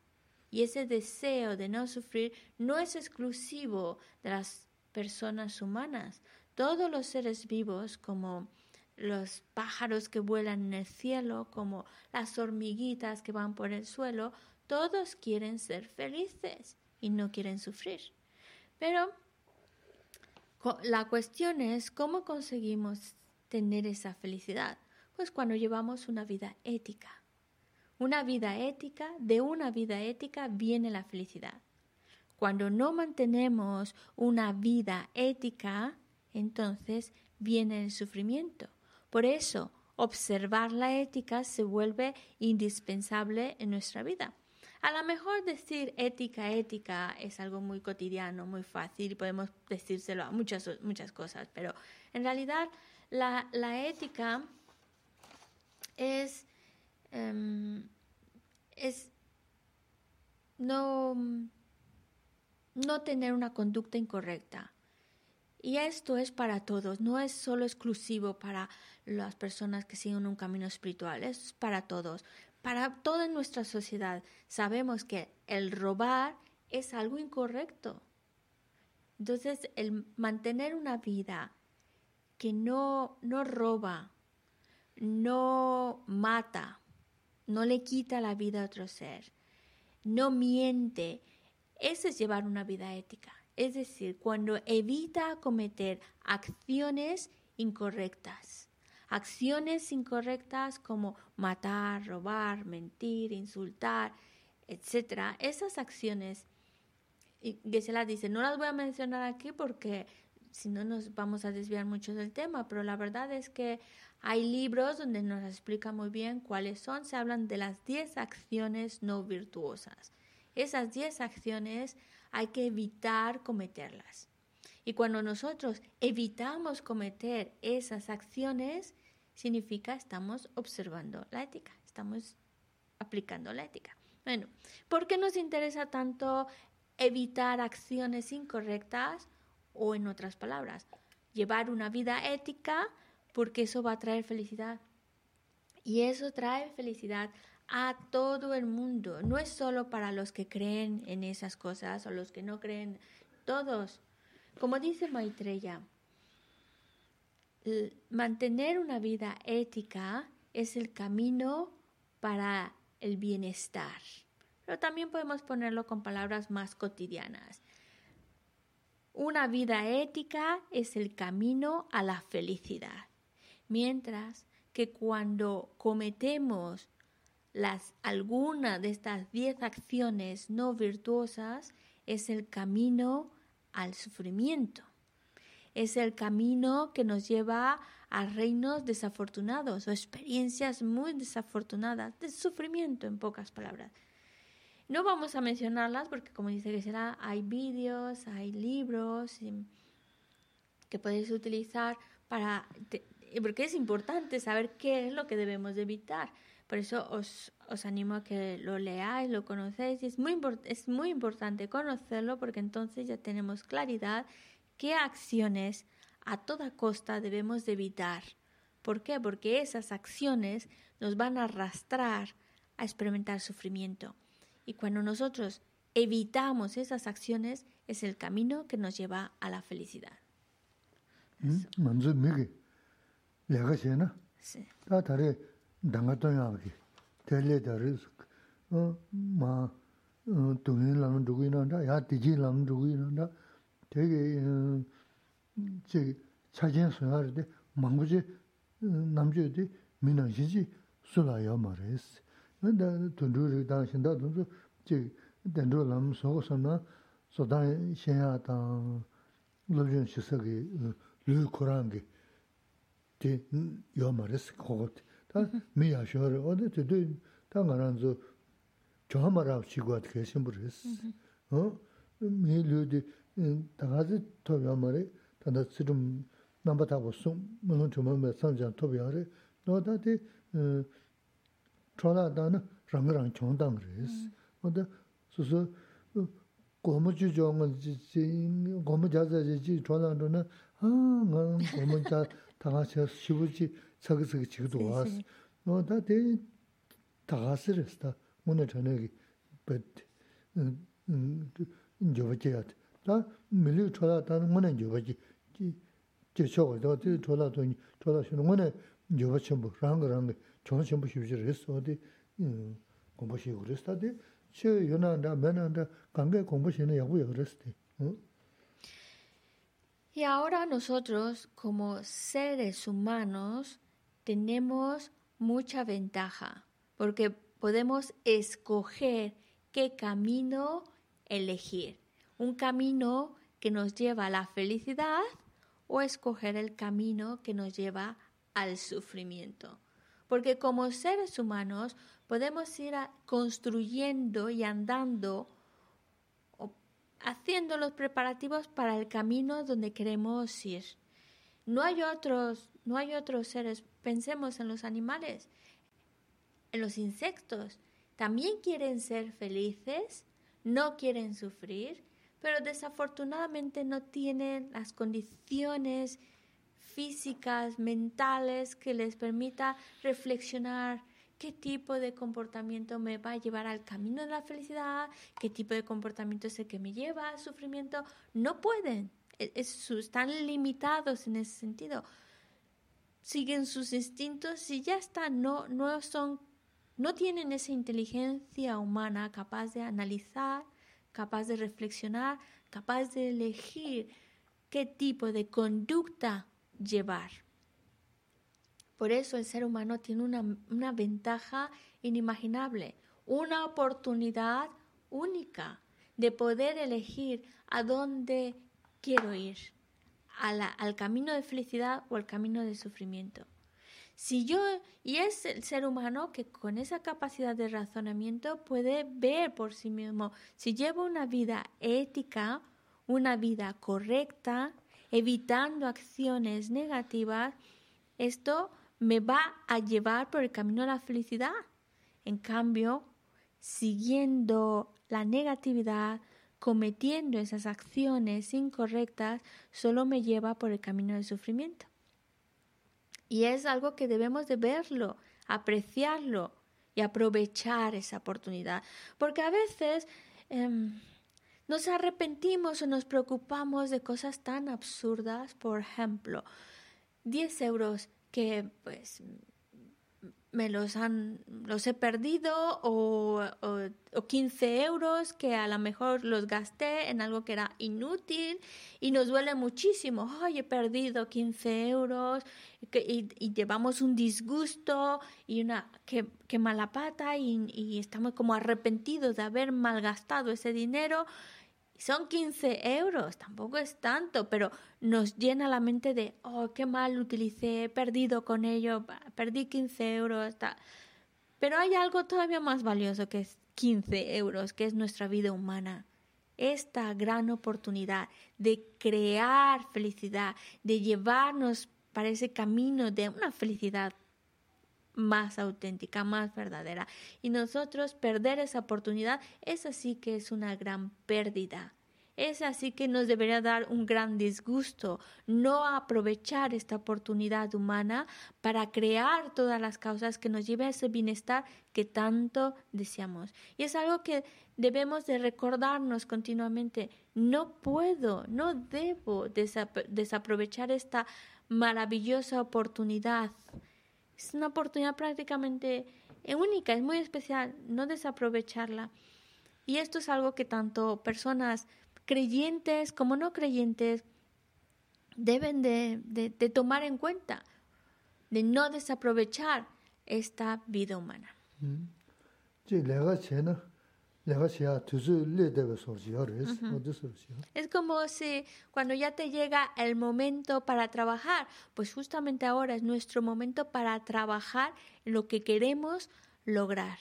y ese deseo de no sufrir no es exclusivo de las personas humanas, todos los seres vivos, como los pájaros que vuelan en el cielo, como las hormiguitas que van por el suelo, todos quieren ser felices y no quieren sufrir. Pero la cuestión es cómo conseguimos tener esa felicidad. Pues cuando llevamos una vida ética. Una vida ética, de una vida ética viene la felicidad. Cuando no mantenemos una vida ética, entonces viene el sufrimiento. Por eso, observar la ética se vuelve indispensable en nuestra vida. A lo mejor decir ética, ética es algo muy cotidiano, muy fácil, podemos decírselo a muchas, muchas cosas, pero en realidad la, ética es, em, es no, no tener una conducta incorrecta. Y esto es para todos, no es solo exclusivo para las personas que siguen un camino espiritual, es para todos para toda nuestra sociedad sabemos que el robar es algo incorrecto. Entonces, el mantener una vida que no, no roba, no mata, no le quita la vida a otro ser, no miente, eso es llevar una vida ética. Es decir, cuando evita cometer acciones incorrectas acciones incorrectas como matar, robar, mentir, insultar, etc. Esas acciones, y Gesela dice, no las voy a mencionar aquí porque si no nos vamos a desviar mucho del tema, pero la verdad es que hay libros donde nos explica muy bien cuáles son, se hablan de las 10 acciones no virtuosas. Esas 10 acciones hay que evitar cometerlas. Y cuando nosotros evitamos cometer esas acciones, significa estamos observando la ética, estamos aplicando la ética. Bueno, ¿por qué nos interesa tanto evitar acciones incorrectas o en otras palabras, llevar una vida ética porque eso va a traer felicidad? Y eso trae felicidad a todo el mundo, no es solo para los que creen en esas cosas o los que no creen, todos. Como dice Maitreya, mantener una vida ética es el camino para el bienestar. Pero también podemos ponerlo con palabras más cotidianas. Una vida ética es el camino a la felicidad. Mientras que cuando cometemos las alguna de estas diez acciones no virtuosas es el camino al sufrimiento es el camino que nos lleva a reinos desafortunados o experiencias muy desafortunadas, de sufrimiento en pocas palabras. No vamos a mencionarlas porque como dice que será, hay vídeos, hay libros que podéis utilizar para porque es importante saber qué es lo que debemos evitar. Por eso os, os animo a que lo leáis, lo conocéis. Y es muy, es muy importante conocerlo porque entonces ya tenemos claridad qué acciones a toda costa debemos de evitar. ¿Por qué? Porque esas acciones nos van a arrastrar a experimentar sufrimiento. Y cuando nosotros evitamos esas acciones, es el camino que nos lleva a la felicidad. 되게 제 차진 소야르데 망고지 남주디 민나시지 술아요 말레스 근데 돈주르 당신다 돈주 제 된도 남 소고서나 소다 신야다 로준 시석이 르 코란게 데 요마레스 코고 다 미야쇼르 어디 되도 당가란조 저마라 치고 계신 분이스 어 미르디 다가지 토비아마레 단다 지름 남바타고 숨 물론 좀 뭐면 선장 토비아레 너다디 트라다나 랑랑 총당 그래스 근데 소소 고무주 좋은 지 고무자자지 지 트라다는 아뭐 고무자 다가서 시부지 저기서 지도 왔어 너다디 다가스르스다 오늘 저녁에 በት 음 저버지야 다 밀리 초라 다는 거는 저거지 지 저거 저 초라 돈 초라 쉬는 거는 저거 전부 랑그랑 저 전부 쉬지를 했어 어디 음 공부시 그랬다데 저 연한다 맨한다 관계 공부시는 야구 그랬대 응 Y ahora nosotros, como seres humanos, tenemos mucha ventaja porque podemos escoger qué camino elegir. Un camino que nos lleva a la felicidad o escoger el camino que nos lleva al sufrimiento. Porque como seres humanos podemos ir construyendo y andando, haciendo los preparativos para el camino donde queremos ir. No hay otros, no hay otros seres. Pensemos en los animales, en los insectos. También quieren ser felices, no quieren sufrir, pero desafortunadamente no tienen las condiciones físicas, mentales, que les permita reflexionar qué tipo de comportamiento me va a llevar al camino de la felicidad, qué tipo de comportamiento es el que me lleva al sufrimiento. No pueden, e, están limitados en ese sentido. Siguen sus instintos y ya está, no, no son, no tienen esa inteligencia humana capaz de analizar, capaz de reflexionar, capaz de elegir qué tipo de conducta llevar. Por eso el ser humano tiene una, ventaja inimaginable, una oportunidad única de poder elegir a dónde quiero ir, al camino de felicidad o al camino de sufrimiento. Si yo, y es el ser humano que con esa capacidad de razonamiento puede ver por sí mismo, si llevo una vida ética, una vida correcta, evitando acciones negativas, esto me va a llevar por el camino a la felicidad. En cambio, siguiendo la negatividad, cometiendo esas acciones incorrectas, solo me lleva por el camino del sufrimiento. Y es algo que debemos de verlo, apreciarlo y aprovechar esa oportunidad. Porque a veces em, nos arrepentimos o nos preocupamos de cosas tan absurdas, por ejemplo, 10 euros que pues me los han los he perdido o, o, 15 euros que a lo mejor los gasté en algo que era inútil y nos duele muchísimo. Ay he perdido 15 euros y, y llevamos un disgusto y una que, que mala pata y, y estamos como arrepentidos de haber malgastado ese dinero son 15 euros, tampoco es tanto, pero nos llena la mente de, oh, qué mal utilicé, he perdido con ello, perdí 15 euros. Pero hay algo todavía más valioso que es 15 euros, que es nuestra vida humana. Esta gran oportunidad de crear felicidad, de llevarnos para ese camino de una felicidad más auténtica, más verdadera. Y nosotros perder esa oportunidad es así que es una gran pérdida. Es así que nos debería dar un gran disgusto no aprovechar esta oportunidad humana para crear todas las causas que nos lleven a ese bienestar que tanto deseamos. Y es algo que debemos de recordarnos continuamente. No puedo, no debo desaprovechar esta maravillosa oportunidad es una oportunidad prácticamente única, es muy especial, no desaprovecharla. Y esto es algo que tanto personas creyentes como no creyentes deben de, de tomar en cuenta, de no desaprovechar esta vida humana. Mm. Es como si cuando ya te llega el momento para trabajar, pues justamente ahora es nuestro momento para trabajar lo que queremos lograr.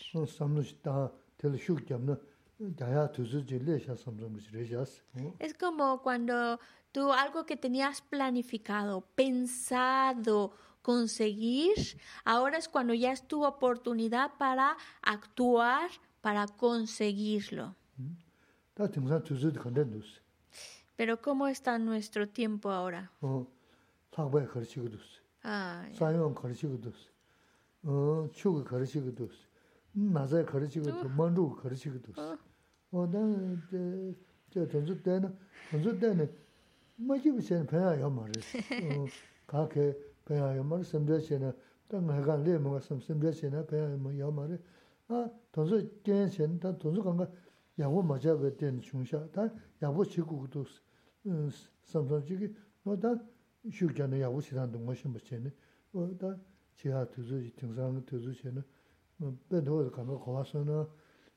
Es como cuando tú algo que tenías planificado, pensado, conseguir, ahora es cuando ya es tu oportunidad para actuar para conseguirlo. Pero ¿cómo está nuestro tiempo ahora? 아 돈서 괜찮 다 돈서 간가 야고 맞아 된 중샤 다 야고 치고도 삼삼지기 뭐다 슈잖아 야고 시단 동거 심부체네 뭐다 chiya tuzu, tingsang tuzu che na, ben tuwa kama kawa so na,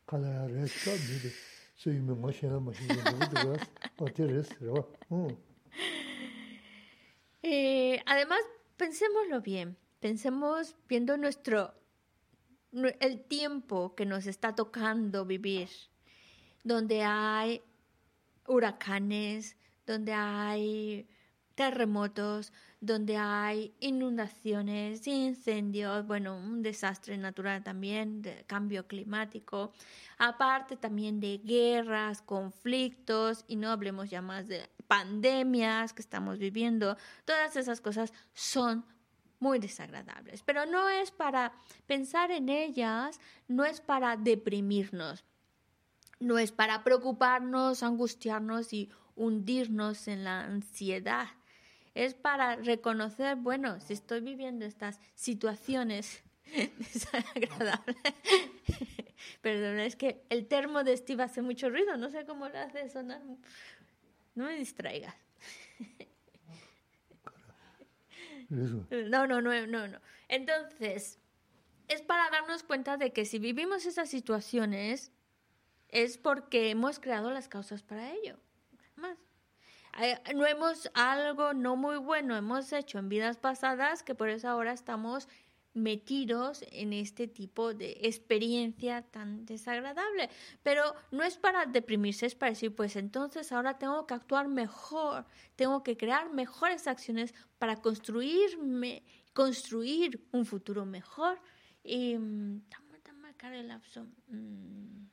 kala ya res ka, mi de, su yu mi ma she na ma she yu dhugu dhugu ras, o ti res, rwa. Además, pensémoslo bien, pensemos viendo nuestro, el tiempo que nos está tocando vivir, donde hay huracanes, donde hay terremotos, donde hay inundaciones, incendios, bueno, un desastre natural también, de cambio climático, aparte también de guerras, conflictos, y no hablemos ya más de pandemias que estamos viviendo, todas esas cosas son muy desagradables, pero no es para pensar en ellas, no es para deprimirnos, no es para preocuparnos, angustiarnos y hundirnos en la ansiedad es para reconocer, bueno, si estoy viviendo estas situaciones desagradables. Perdón, es que el termo de Steve hace mucho ruido, no sé cómo lo hace sonar. No me distraigas. No, no, no, no, no. Entonces, es para darnos cuenta de que si vivimos esas situaciones es porque hemos creado las causas para ello. Más. Eh, no hemos algo no muy bueno hemos hecho en vidas pasadas que por eso ahora estamos metidos en este tipo de experiencia tan desagradable. Pero no es para deprimirse, es para decir, pues entonces ahora tengo que actuar mejor, tengo que crear mejores acciones para construirme, construir un futuro mejor. Y mm. Mm,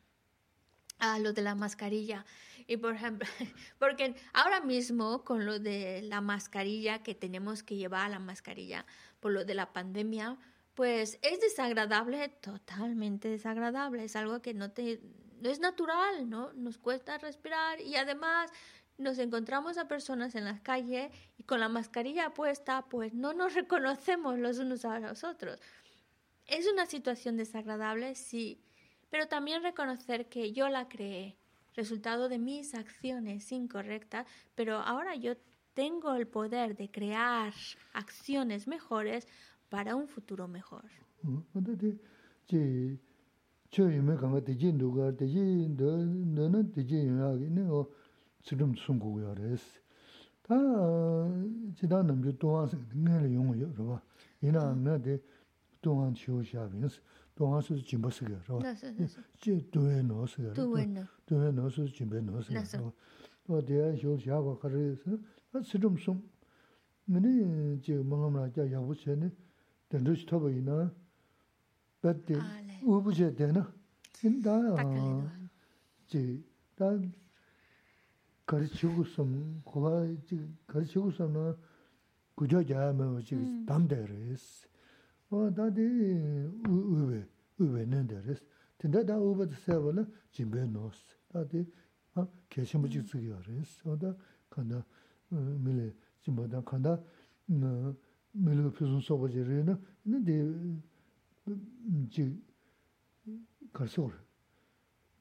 a lo de la mascarilla. Y por ejemplo, porque ahora mismo con lo de la mascarilla que tenemos que llevar la mascarilla por lo de la pandemia, pues es desagradable, totalmente desagradable. Es algo que no te no es natural, ¿no? Nos cuesta respirar y además nos encontramos a personas en las calles y con la mascarilla puesta, pues no nos reconocemos los unos a los otros. Es una situación desagradable, sí, pero también reconocer que yo la creé, resultado de mis acciones incorrectas, pero ahora yo tengo el poder de crear acciones mejores para un futuro mejor. 동안 수 진보 쓰게 그러. 지 도에 넣었어요. 도에 넣어서 진배 넣었어요. 또 대야 효시하고 그래서 수좀 좀 근데 지 뭔가 자 야부세네 된듯이 더 보이나 그때 우부제 되나 인다 지다 가르치고 좀 고가 지 가르치고 좀은 구조자면 지금 담대레스 어 다디 우베 우베 nenderes tenda da uba de sevela jimbe nos 다디 아 계신 분이 쓰기어res 어다 간다 밀레 짐보다 간다 밀레 표준 소버지르나 근데 지 가서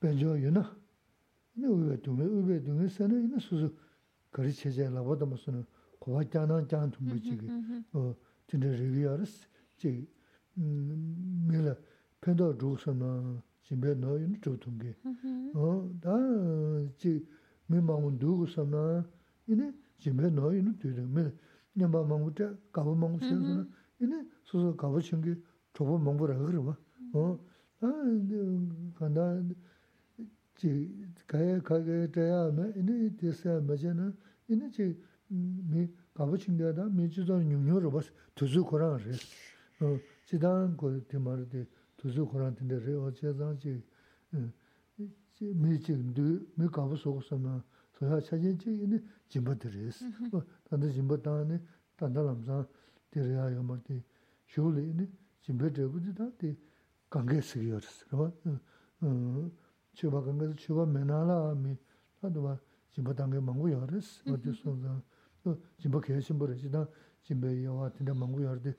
벤저 유나 네 우베 두메 우베 두메 세네 이나 수수 가르치제 라보다 무슨 고와잖아 짠 tumbu지기 어 진짜 리기어스 지 밀라 펜더 주스나 집에 넣은 주통게 어다지 미망은 두고서나 이네 jime no inu tuyde, me nyamba mangu te kaba mangu sen suna, ine susu kaba chingi chobo mangu ragarwa. Kanda chi kaya kaya taya me, ine tesaya meche na, ine chi mi kaba chingi ada mi chido nyungyo rwa tuzu korang re. Chidan ko timar di tuzu korang tinde re, o che zang chi mi chi mi kaba sogo sama, 챙겨다 미주도 뉴뉴로 봐 두zu 코랑 그래 어 지단 거 대말데 두수 코란데 레 어제장지 지 미지도 미 가부 속서나 소야 차진지 이네 짐버드레스 어 단데 짐버다네 단달람자 데려야 요마티 쇼리네 짐버드고지다데 강게스기어스 어 치바 강게스 치바 메나라 미 나도 짐버당게 망고여스 어디서서 어 짐버 계신버지다 짐베 요와 텐데 망고여데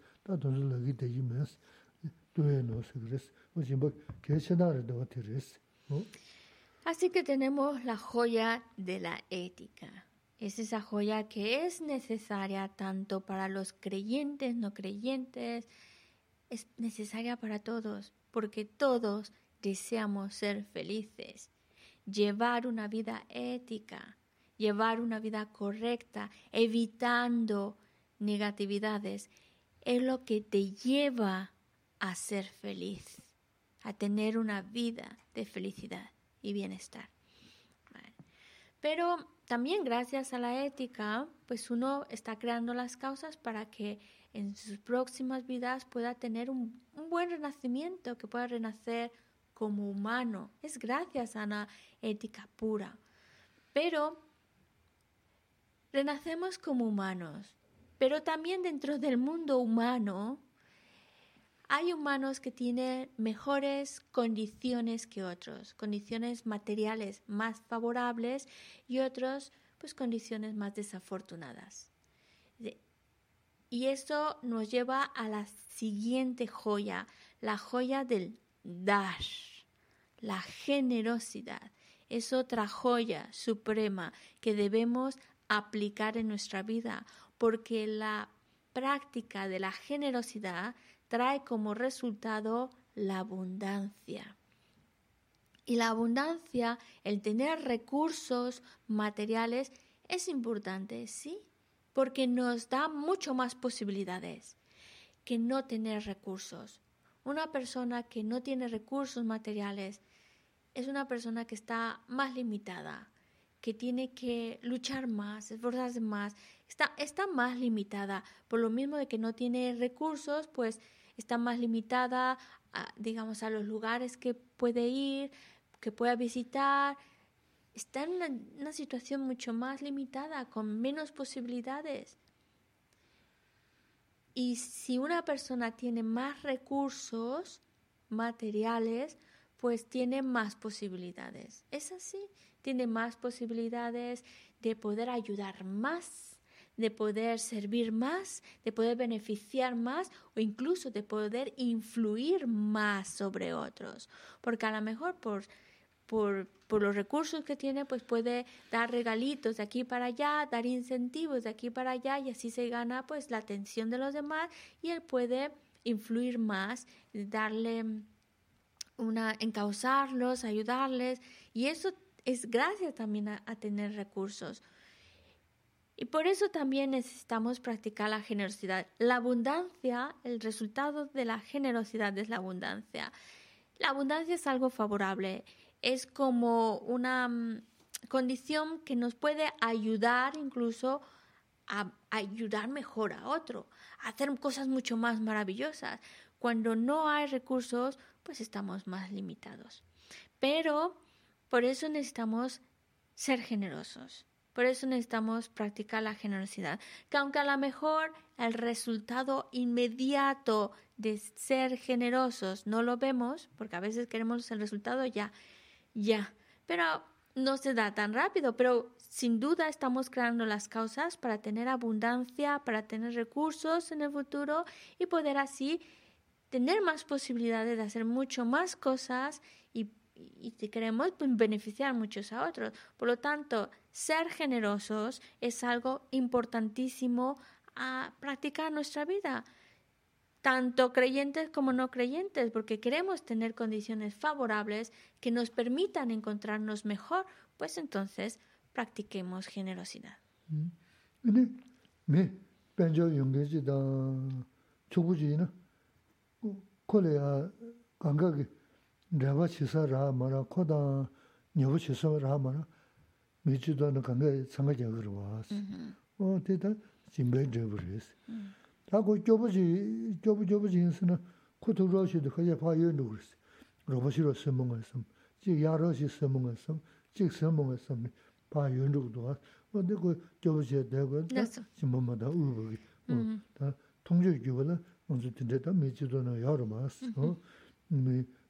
Así que tenemos la joya de la ética. Es esa joya que es necesaria tanto para los creyentes, no creyentes, es necesaria para todos, porque todos deseamos ser felices, llevar una vida ética, llevar una vida correcta, evitando negatividades, es lo que te lleva a ser feliz, a tener una vida de felicidad y bienestar. Pero también gracias a la ética, pues uno está creando las causas para que en sus próximas vidas pueda tener un, buen renacimiento, que pueda renacer como humano. Es gracias a una ética pura. Pero renacemos como humanos, pero también dentro del mundo humano hay humanos que tienen mejores condiciones que otros, condiciones materiales más favorables y otros pues condiciones más desafortunadas. Y esto nos lleva a la siguiente joya, la joya del dar, la generosidad. Es otra joya suprema que debemos aplicar en nuestra vida, porque la práctica de la generosidad trae como resultado la abundancia. Y la abundancia, el tener recursos materiales, es importante, sí, porque nos da mucho más posibilidades que no tener recursos. Una persona que no tiene recursos materiales es una persona que está más limitada, que tiene que luchar más, esforzarse más, está, está más limitada. Por lo mismo de que no tiene recursos, pues está más limitada, a, digamos, a los lugares que puede ir, que pueda visitar. Está en una, situación mucho más limitada, con menos posibilidades. Y si una persona tiene más recursos materiales, pues tiene más posibilidades. Es así, tiene más posibilidades de poder ayudar más de poder servir más, de poder beneficiar más o incluso de poder influir más sobre otros. Porque a lo mejor por, por, por, los recursos que tiene, pues puede dar regalitos de aquí para allá, dar incentivos de aquí para allá y así se gana pues la atención de los demás y él puede influir más, darle una, encauzarlos, ayudarles y eso es gracias también a tener recursos. Y por eso también necesitamos practicar la generosidad. La abundancia, el resultado de la generosidad es la abundancia. La abundancia es algo favorable, es como una mm, condición que nos puede ayudar incluso a, ayudar mejor a otro, a hacer cosas mucho más maravillosas. Cuando no hay recursos, pues estamos más limitados. Pero por eso necesitamos ser generosos. Por eso necesitamos practicar la generosidad. Que aunque a lo mejor el resultado inmediato de ser generosos no lo vemos, porque a veces queremos el resultado ya, ya, pero no se da tan rápido, pero sin duda estamos creando las causas para tener abundancia, para tener recursos en el futuro y poder así tener más posibilidades de hacer mucho más cosas y si queremos pues, beneficiar muchos a otros. Por lo tanto, ser generosos es algo importantísimo a practicar nuestra vida, tanto creyentes como no creyentes, porque queremos tener condiciones favorables que nos permitan encontrarnos mejor, pues entonces practiquemos generosidad. rāwa chīsā rā mara, kodā nyawu chīsā rā mara, mīchī dōna kāngā tsāngā yagā rā wās. O tētā jīmbē rāwa rēs. Mm. Tā kō gyōpa chī, gyōpa gyōpa chī yinsi na, kutu rā chī dā kāyā pā yō nukh rēs. Rāwa chī rā sēmō ngā sēm, chī yā rā chī sēmō ngā sēm, chī sēmō ngā sēm, pā yō nukh dā wās. O tē kō gyōpa chī dā kō, jīmbā mā dā ū bā kī. Tā tōng chī gyōpa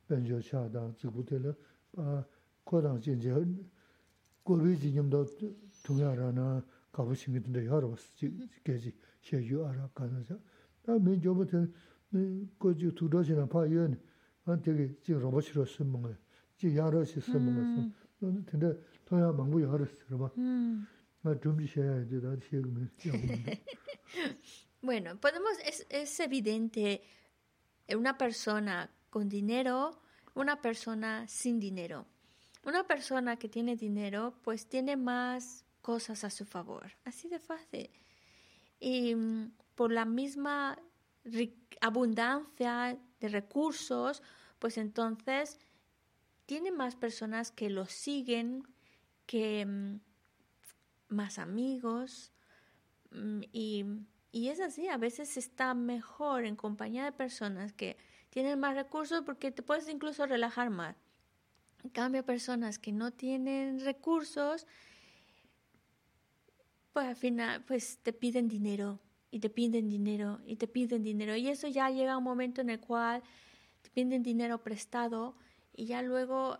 변조 차다 지구들 아 고랑 진제 고르지 님도 동야라나 가보시면 근데 여러 개지 셰유 알아 가나자 다음에 저부터 고지 두더지나 파연 한테 지 로봇으로 쓰는 거. 지 야러시 쓰는 거. 너는 근데 동야 망부 여러 쓰러 봐. 나 좀지셔야 돼. 나 지금 Bueno, podemos es es evidente una persona con dinero, una persona sin dinero. Una persona que tiene dinero, pues tiene más cosas a su favor. Así de fácil. Y mm, por la misma abundancia de recursos, pues entonces tiene más personas que lo siguen, que mm, más amigos. Mm, y, y es así, a veces está mejor en compañía de personas que tienen más recursos porque te puedes incluso relajar más. En cambio, personas que no tienen recursos, pues al final pues te piden dinero y te piden dinero y te piden dinero y eso ya llega a un momento en el cual te piden dinero prestado y ya luego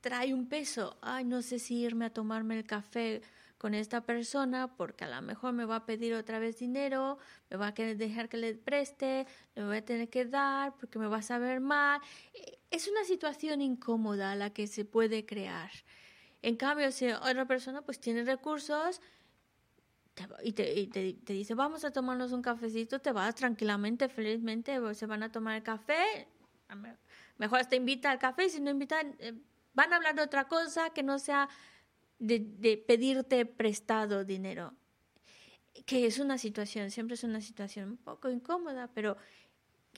trae un peso. Ay, no sé si irme a tomarme el café con esta persona porque a lo mejor me va a pedir otra vez dinero, me va a querer dejar que le preste, le voy a tener que dar porque me va a saber mal. Es una situación incómoda la que se puede crear. En cambio, si otra persona pues tiene recursos y, te, te, dice, vamos a tomarnos un cafecito, te vas tranquilamente, felizmente, se van a tomar el café, mejor te invita al café, si no invitan, eh, van a hablar de otra cosa que no sea de, pedirte prestado dinero, que es una situación, siempre es una situación un poco incómoda, pero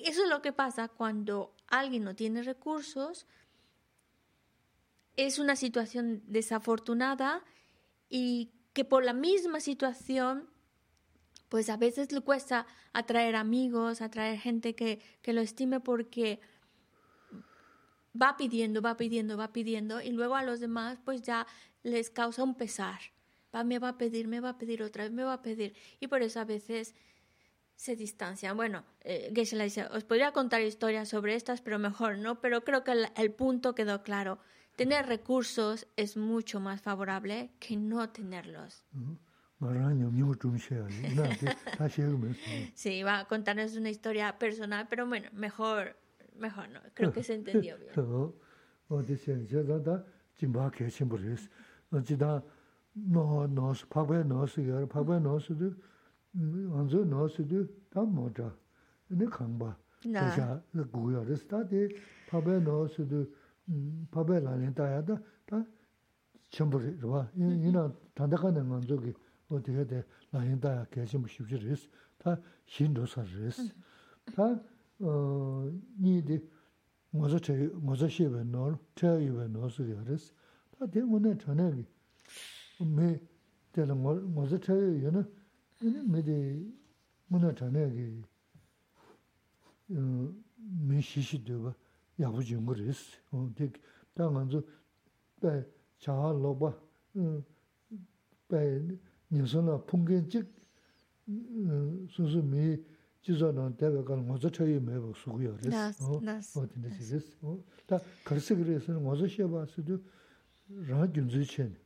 eso es lo que pasa cuando alguien no tiene recursos, es una situación desafortunada y que por la misma situación, pues a veces le cuesta atraer amigos, atraer gente que, que lo estime porque va pidiendo, va pidiendo, va pidiendo y luego a los demás pues ya les causa un pesar. Va, me va a pedir, me va a pedir otra vez, me va a pedir. Y por eso a veces se distancian. Bueno, eh, Geshe dice, os podría contar historias sobre estas, pero mejor no. Pero creo que el punto quedó claro tener recursos es mucho más favorable que no tenerlos. Sí, va a contarnos una historia personal, pero bueno, mejor, mejor no. Creo que se entendió bien. no nos pabe nos yor pabe nos du anzo nos du ta mo ja ne khang ba ja gu yor sta de pabe nos du pabe la ne ta ya da ta chimbo ri wa ina ta da kan ngan zo gi o de de la yin da ya ke chim shu ji ris ta xin do sa ris ta 어 니디 뭐저 저 뭐저 시베 노 테이베 노스 ris 다 대문에 전에 mē tēla ngō sā chāyō yō na, mē tē mūnā chānā kī mē shīshī tō bā yābu chōnggō rēs. Tā ngā tsō bē chāhā lō bā, bē nyōsō na pōnggēn chik sō sō mē jizō nā tē bā kā ngō sā chāyō mē bā sō gu yō rēs. Tā karsik rēs ngō sā shē bā sō tō rā gyōn zō chēni. 다 chawa lukpa lan zamba tila mazu shebas. Da tinda chana meji sikiris, rā gyunzu chēni,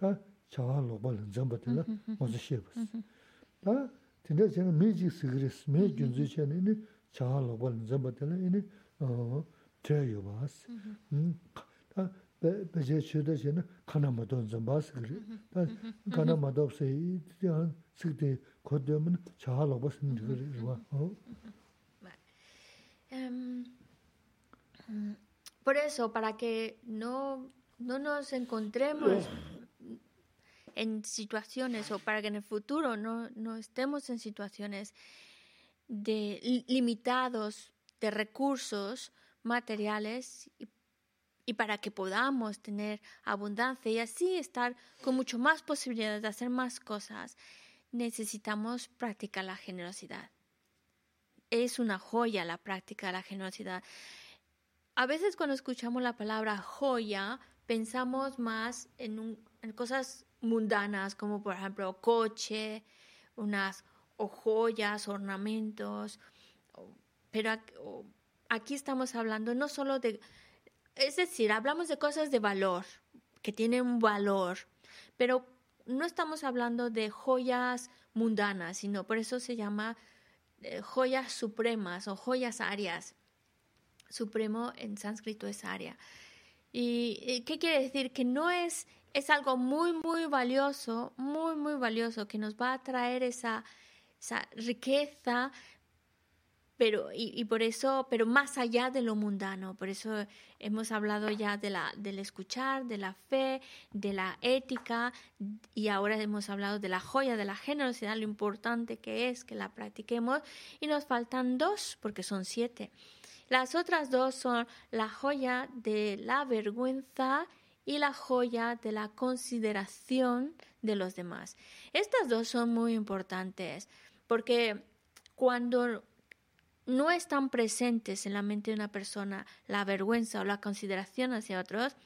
tā chāwā lōpa lōn zāmba tēla mōzu mm-hmm, mm-hmm. shēbas. Tā mm-hmm. tēndā chēni mē jīg sīgirīs, mē gyunzu chēni ini chāwā lōpa lōn zāmba tēla ini tē yobās. Tā bēchē chēdā chēni kāna mātō lōn zāmbā sīgirī, tā kāna mātō sē tē hān sīgirī kōdē mōn chāwā lōpa sīgirī rīgirī rīwā. Por eso, para que no no nos encontremos en situaciones o para que en el futuro no, no estemos en situaciones de limitados de recursos materiales y, y, para que podamos tener abundancia y así estar con mucho más posibilidades de hacer más cosas, necesitamos practicar la generosidad. Es una joya la práctica de la generosidad. A veces cuando escuchamos la palabra joya, pensamos más en, un, cosas mundanas, como por ejemplo coche, unas joyas, ornamentos, pero aquí estamos hablando no solo de, es decir, hablamos de cosas de valor, que tienen valor, pero no estamos hablando de joyas mundanas, sino por eso se llama eh, joyas supremas o joyas arias. Supremo en sánscrito es aria. ¿Y qué quiere decir? Que no es es algo muy, muy valioso, muy, muy valioso, que nos va a traer esa, esa riqueza, pero y, por eso, pero más allá de lo mundano, por eso hemos hablado ya de la del escuchar, de la fe, de la ética y ahora hemos hablado de la joya de la generosidad, lo importante que es que la practiquemos y nos faltan dos porque son siete. Las otras dos son la joya de la vergüenza y la joya de la consideración de los demás. Estas dos son muy importantes porque cuando no están presentes en la mente de una persona la vergüenza o la consideración hacia otros,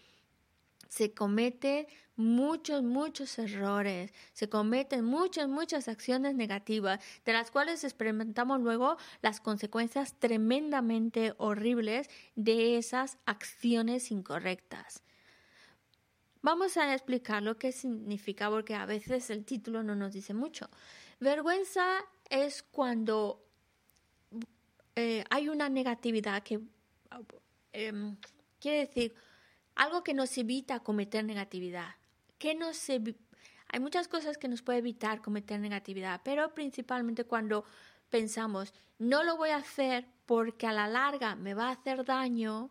se cometen muchos, muchos errores, se cometen muchas, muchas acciones negativas, de las cuales experimentamos luego las consecuencias tremendamente horribles de esas acciones incorrectas. Vamos a explicar lo que significa, porque a veces el título no nos dice mucho. Vergüenza es cuando eh, hay una negatividad que em, quiere decir algo que nos evita cometer negatividad. Nos hay muchas cosas que nos puede evitar cometer negatividad, pero principalmente cuando pensamos, no lo voy a hacer porque a la larga me va a hacer daño,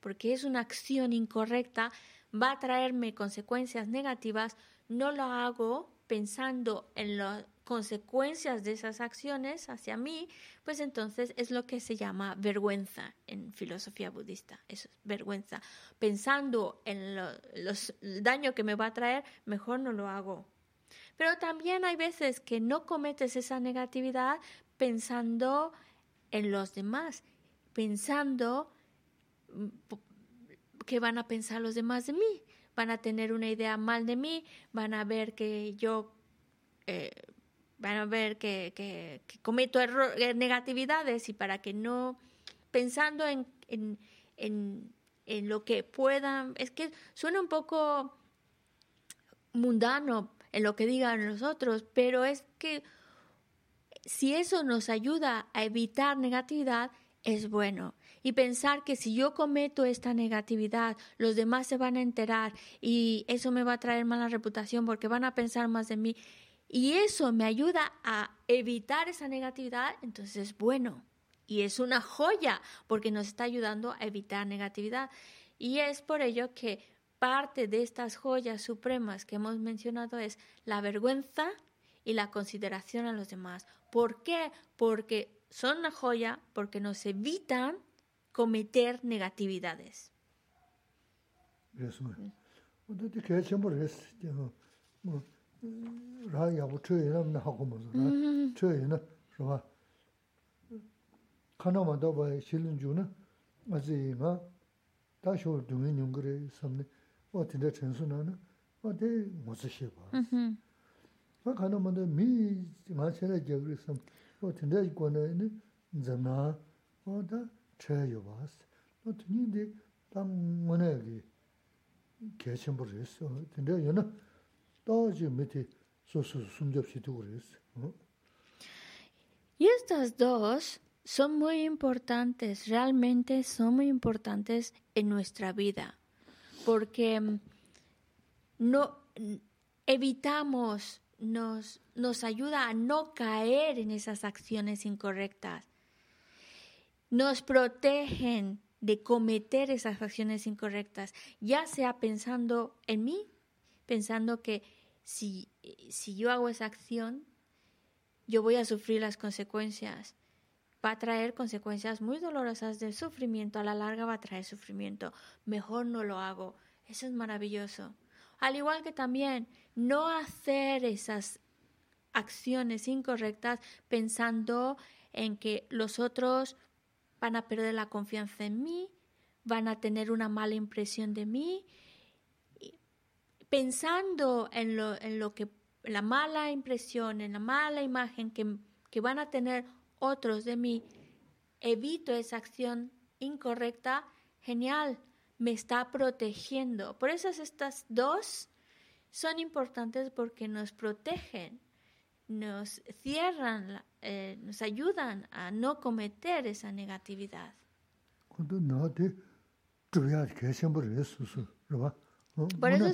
porque es una acción incorrecta, va a traerme consecuencias negativas, no lo hago pensando en lo consecuencias de esas acciones hacia mí, pues entonces es lo que se llama vergüenza en filosofía budista. Eso es vergüenza. Pensando en los, el daño que me va a traer, mejor no lo hago. Pero también hay veces que no cometes esa negatividad pensando en los demás, pensando mm, qué van a pensar los demás de mí, van a tener una idea mal de mí, van a ver que yo eh, van a ver que, que, cometo eh, negatividades y para que no, pensando en, en, en, en, lo que puedan, es que suena un poco mundano en lo que digan los otros, pero es que si eso nos ayuda a evitar negatividad, es bueno. Y pensar que si yo cometo esta negatividad, los demás se van a enterar y eso me va a traer mala reputación porque van a pensar más de mí y eso me ayuda a evitar esa negatividad, entonces es bueno. Y es una joya porque nos está ayudando a evitar negatividad. Y es por ello que parte de estas joyas supremas que hemos mencionado es la vergüenza y la consideración a los demás. ¿Por qué? Porque son una joya, porque nos evitan cometer negatividades. rā yāgu chū yinā mā hāgu mā sō, chū yinā rō bā kāna mā tā bā shīlīn chū na mā sī yī ngā tā shō dūngi nyōng gā rē sām nī wā tīndā chēn sū na na wā tē ngō sā shē bā wā kāna mā tā mī ngā chē rā gyā gā rē sām wā tīndā yī guā na yī dzam nā wā tā chē yō bā sī wā tīnī dī tā ngā nā yā gī kē chēn bā rē sō, tīndā yō na Y estas dos son muy importantes, realmente son muy importantes en nuestra vida, porque mm, no evitamos, nos, nos ayuda a no caer en esas acciones incorrectas, nos protegen de cometer esas acciones incorrectas, ya sea pensando en mí, pensando que si, si yo hago esa acción, yo voy a sufrir las consecuencias. Va a traer consecuencias muy dolorosas del sufrimiento, a la larga va a traer sufrimiento. Mejor no lo hago. Eso es maravilloso. Al igual que también no hacer esas acciones incorrectas pensando en que los otros van a perder la confianza en mí, van a tener una mala impresión de mí pensando en lo, en lo que la mala impresión, en la mala imagen que, que van a tener otros de mí, evito esa acción incorrecta, genial, me está protegiendo. Por eso estas dos son importantes porque nos protegen, nos cierran, eh, nos ayudan a no cometer esa negatividad. Por eso,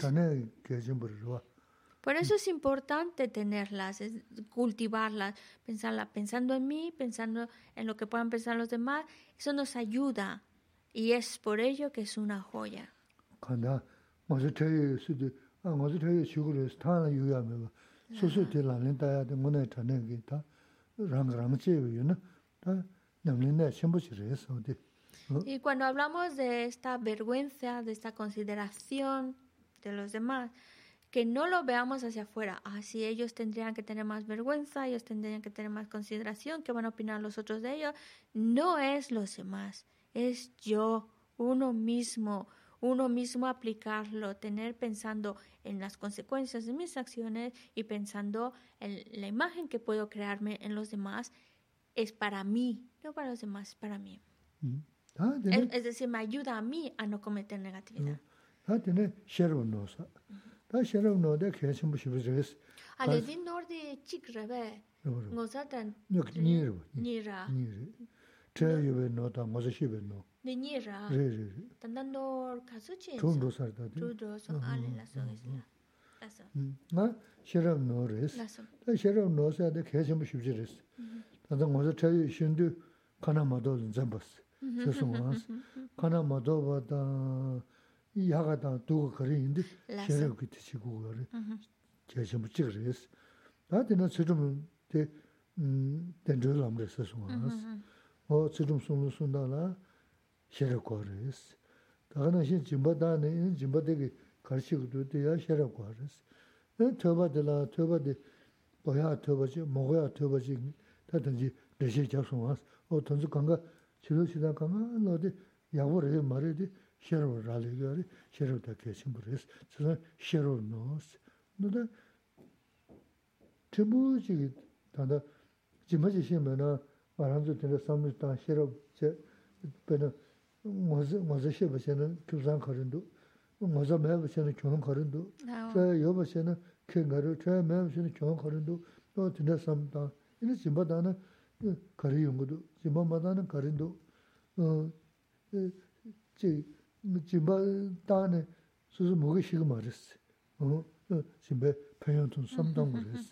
Por eso es importante tenerlas, cultivarlas, pensarla, pensando en mí, pensando en lo que puedan pensar los demás. Eso nos ayuda y es por ello que es una joya. Y cuando hablamos de esta vergüenza, de esta consideración de los demás, que no lo veamos hacia afuera. Así ah, ellos tendrían que tener más vergüenza, ellos tendrían que tener más consideración, ¿qué van a opinar los otros de ellos? No es los demás, es yo, uno mismo, uno mismo aplicarlo, tener pensando en las consecuencias de mis acciones y pensando en la imagen que puedo crearme en los demás, es para mí, no para los demás, es para mí. Mm. Es decir, me ayuda a mí a no cometer negatividad. Ah, tiene shero no sa. Da shero no de que sin bu shibu zes. Ale din nor de chik rebe. Ngo sa tan. No ni Ni ra. Ni. Te yo no ta ngo sa shibe no. Ni ni ra. Re re. Tan dan nor ka su chi. Tu ro sa ta. Tu do so ale la so es la. Laso. Na shero no res. Laso. Da shero no sa de que sin bu shibu zes. Da ngo sa te yo shin du kana ma do zambas. 세송아스 카나 마도바다 야가다 두고 그리는데 제가 그때 지고 그래 제가 뭐 찍으랬어 나한테는 지금 음 된줄 아무래 세송아스 어 지금 손을 손다라 셔러 거랬어 다가는 신 짐바다네 짐바되게 가르치고도 돼야 셔러 거랬어 그 저바들라 저바데 뭐야 저바지 먹어야 저바지 다든지 대시 잡송아스 어 던지 간가 chilo shida kama nodi yawo re mare di shero rali gari, shero da kachin buris, chisa shero nos. Noda tibu chigi tanda jimaji shime na maranzu tanda samri tang shero che pena ngoza sheba che na kyubzan karindu, ngoza meba che na kyunang karindu, chaya yoba che na kyun karindu, chaya meba che na kyunang karindu, tanda samri tang. Ini jimba tanda kari yungudu, jimba madana karindu, 지 jimba dāne sūsū mōgī shīgā mā rīs, jimba pēyān tūn samdāng gu rīs,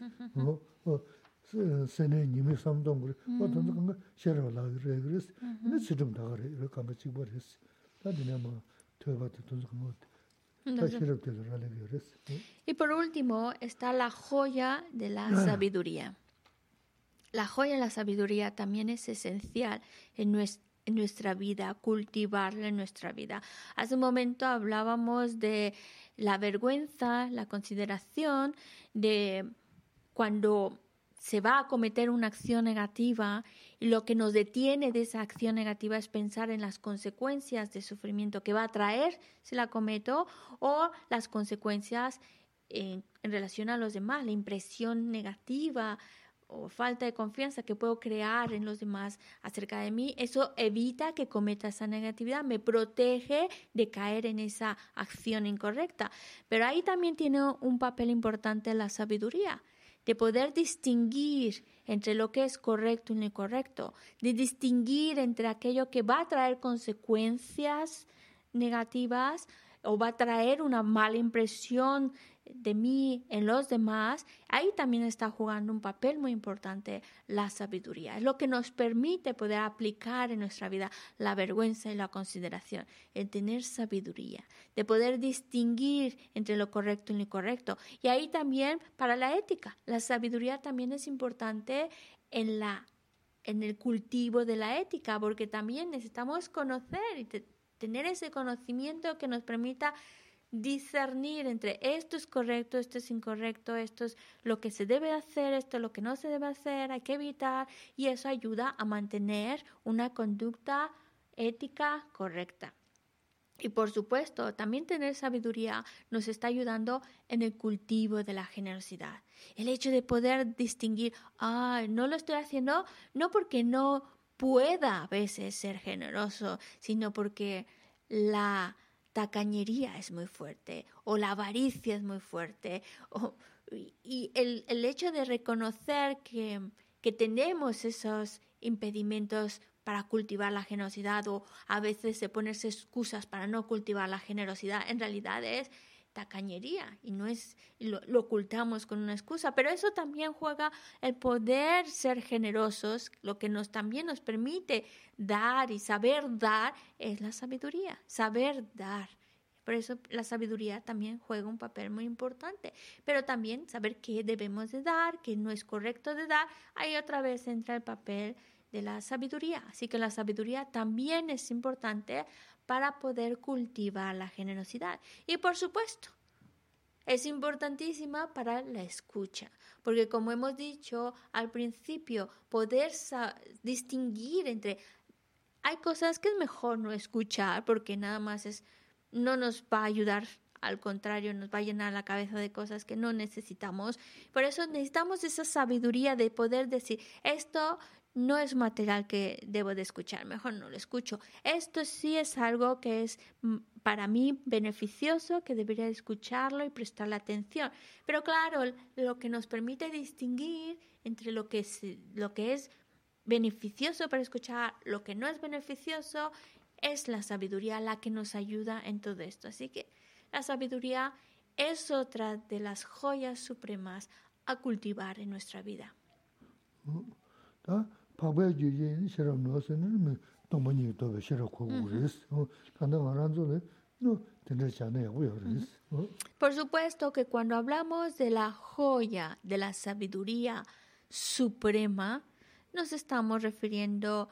sēnē nīmī samdāng gu rīs, wā tōnsu kāngā shērā wā lāgī rī rīs, nī sīdhūm dāgā rī, rī kāngā chīgba rīs, tā dīnyā mā tuyā bātā tōnsu kāngā wā tā shērā tēlā rā lī rīs. Y por último está la joya de la sabiduría. La joya de la sabiduría también es esencial en nuestra vida, cultivarla en nuestra vida. Hace un momento hablábamos de la vergüenza, la consideración de cuando se va a cometer una acción negativa y lo que nos detiene de esa acción negativa es pensar en las consecuencias de sufrimiento que va a traer si la cometo o las consecuencias en, en relación a los demás, la impresión negativa, o falta de confianza que puedo crear en los demás acerca de mí, eso evita que cometa esa negatividad, me protege de caer en esa acción incorrecta. Pero ahí también tiene un papel importante la sabiduría, de poder distinguir entre lo que es correcto y lo incorrecto, de distinguir entre aquello que va a traer consecuencias negativas o va a traer una mala impresión de mí en los demás, ahí también está jugando un papel muy importante la sabiduría. Es lo que nos permite poder aplicar en nuestra vida la vergüenza y la consideración, el tener sabiduría, de poder distinguir entre lo correcto y lo incorrecto. Y ahí también para la ética, la sabiduría también es importante en la en el cultivo de la ética, porque también necesitamos conocer y tener ese conocimiento que nos permita discernir entre esto es correcto, esto es incorrecto, esto es lo que se debe hacer, esto es lo que no se debe hacer, hay que evitar y eso ayuda a mantener una conducta ética correcta. Y por supuesto, también tener sabiduría nos está ayudando en el cultivo de la generosidad. El hecho de poder distinguir, ah, no lo estoy haciendo no porque no pueda a veces ser generoso, sino porque la tacañería es muy fuerte o la avaricia es muy fuerte. y el, el, hecho de reconocer que, que tenemos esos impedimentos para cultivar la generosidad o a veces se ponerse excusas para no cultivar la generosidad, en realidad es tacañería y no es lo, ocultamos con una excusa, pero eso también juega el poder ser generosos, lo que nos también nos permite dar y saber dar es la sabiduría, saber dar. Por eso la sabiduría también juega un papel muy importante, pero también saber qué debemos de dar, qué no es correcto de dar, ahí otra vez entra el papel de la sabiduría. Así que la sabiduría también es importante para poder cultivar la generosidad. Y por supuesto, es importantísima para la escucha, porque como hemos dicho al principio, poder distinguir entre hay cosas que es mejor no escuchar porque nada más es no nos va a ayudar, al contrario, nos va a llenar la cabeza de cosas que no necesitamos. Por eso necesitamos esa sabiduría de poder decir, esto no es material que debo de escuchar, mejor no lo escucho. Esto sí es algo que es mm, para mí beneficioso, que debería escucharlo y prestarle atención. Pero claro, lo que nos permite distinguir entre lo que es, lo que es beneficioso para escuchar, lo que no es beneficioso, es la sabiduría la que nos ayuda en todo esto. Así que la sabiduría es otra de las joyas supremas a cultivar en nuestra vida. Por supuesto que cuando hablamos de la joya de la sabiduría suprema, nos estamos refiriendo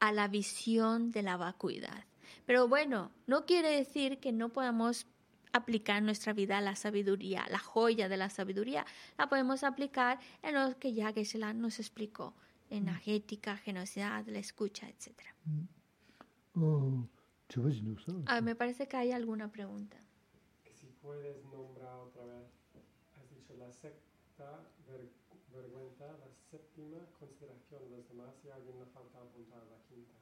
a la visión de la vacuidad. Pero bueno, no quiere decir que no podamos aplicar en nuestra vida la sabiduría, la joya de la sabiduría. La podemos aplicar en lo que ya Geshe-la nos explicó energética, generosidad, la escucha, etc. Oh, ah, me parece que hay alguna pregunta. Si puedes nombrar otra vez, has dicho la sexta vergüenza, la séptima consideración de los demás y alguien le falta apuntar la quinta.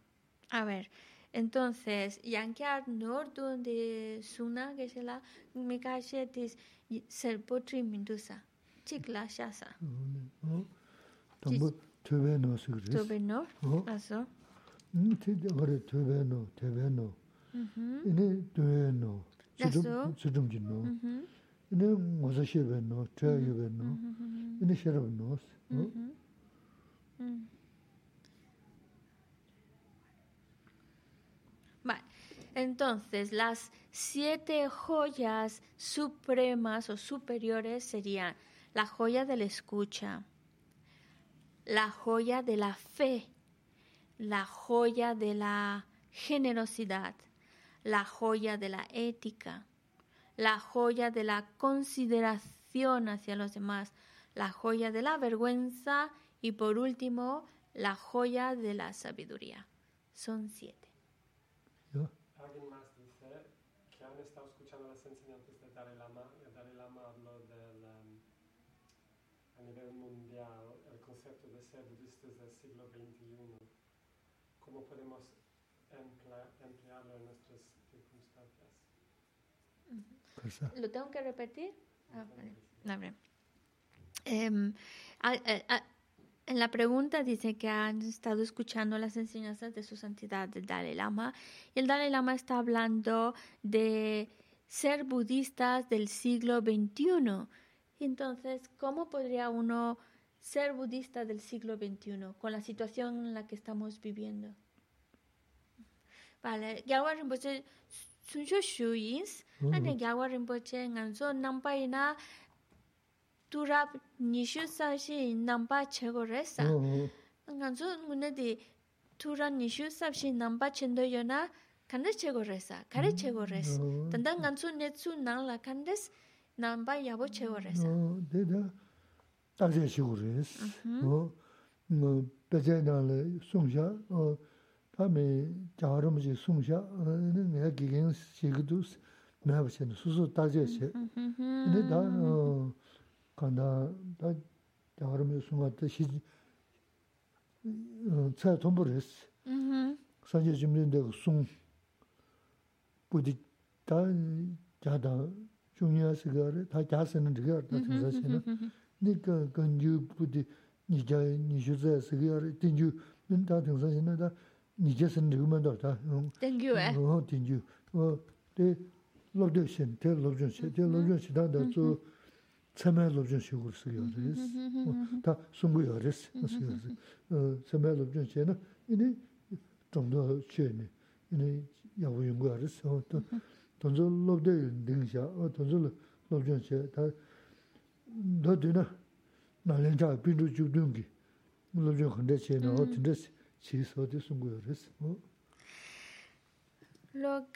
A ver, entonces, yankyar nordu de suna que se la me cache tis ser potri mindusa. Chikla shasa. No. Aso. Sudum jino. Ine ngoza shebe no, tebe yube no. Ine sherab no. Entonces, las siete joyas supremas o superiores serían la joya de la escucha, la joya de la fe, la joya de la generosidad, la joya de la ética, la joya de la consideración hacia los demás, la joya de la vergüenza y por último, la joya de la sabiduría. Son siete. Alguien más dice que han estado escuchando las enseñanzas de Dalai Lama. El Dalai Lama habló del, um, a nivel mundial el concepto de del siglo XXI. ¿Cómo podemos emplearlo en nuestras circunstancias? ¿Lo tengo que repetir? Ah, vale. Eh, en la pregunta dice que han estado escuchando las enseñanzas de su santidad del Dalai Lama y el Dalai Lama está hablando de ser budistas del siglo XXI. Entonces, ¿cómo podría uno ser budista del siglo XXI con la situación en la que estamos viviendo? Vale, Gyalwa Rinpoche sunsho shuyins, ane Gyalwa Rinpoche nganzo nampayina turab nishu sabshi namba chego resa. Nganzu ngune di turab nishu sabshi namba chendo yo na kanda chego resa, kare chego resa. Tanda nganzu netsu nangla kandes namba yabo chego resa. Deda takze chego resa. Peche nangla sungsha, tame jaharamaji sungsha, nga gigen shigidus, nga susu takze che. Neda 간다 다 다르면 순간에 시 차, 돈벌 했어. 음. 산지 좀인데 숭 부디 다 자다 중요하시가래 다 자세는 되게 다 생각 nika ganju puti nija, nija zaya sikiyar, tinju, ta tingsa shina ta nija san rikumandar ta. Tingyu eh? Oh, tingyu. Te lobdyo shin, te lobdyon shin, te lobdyon shin ta da zu mm-hmm. tsamay lobdyon shigur sikiyar res. Mm-hmm, mm-hmm, ta sungu ya res, sikiyar res. Tsamay lobdyon shin na, ini zhongdo che ni, ini yawu yungu ya res. Tonzo lobdyo yin dingsha, tonzo lobdyon shin ta do di na, na len cha bindu ju dungi, lobjun khande che na, o tinde chi so di sungu yoris. Lo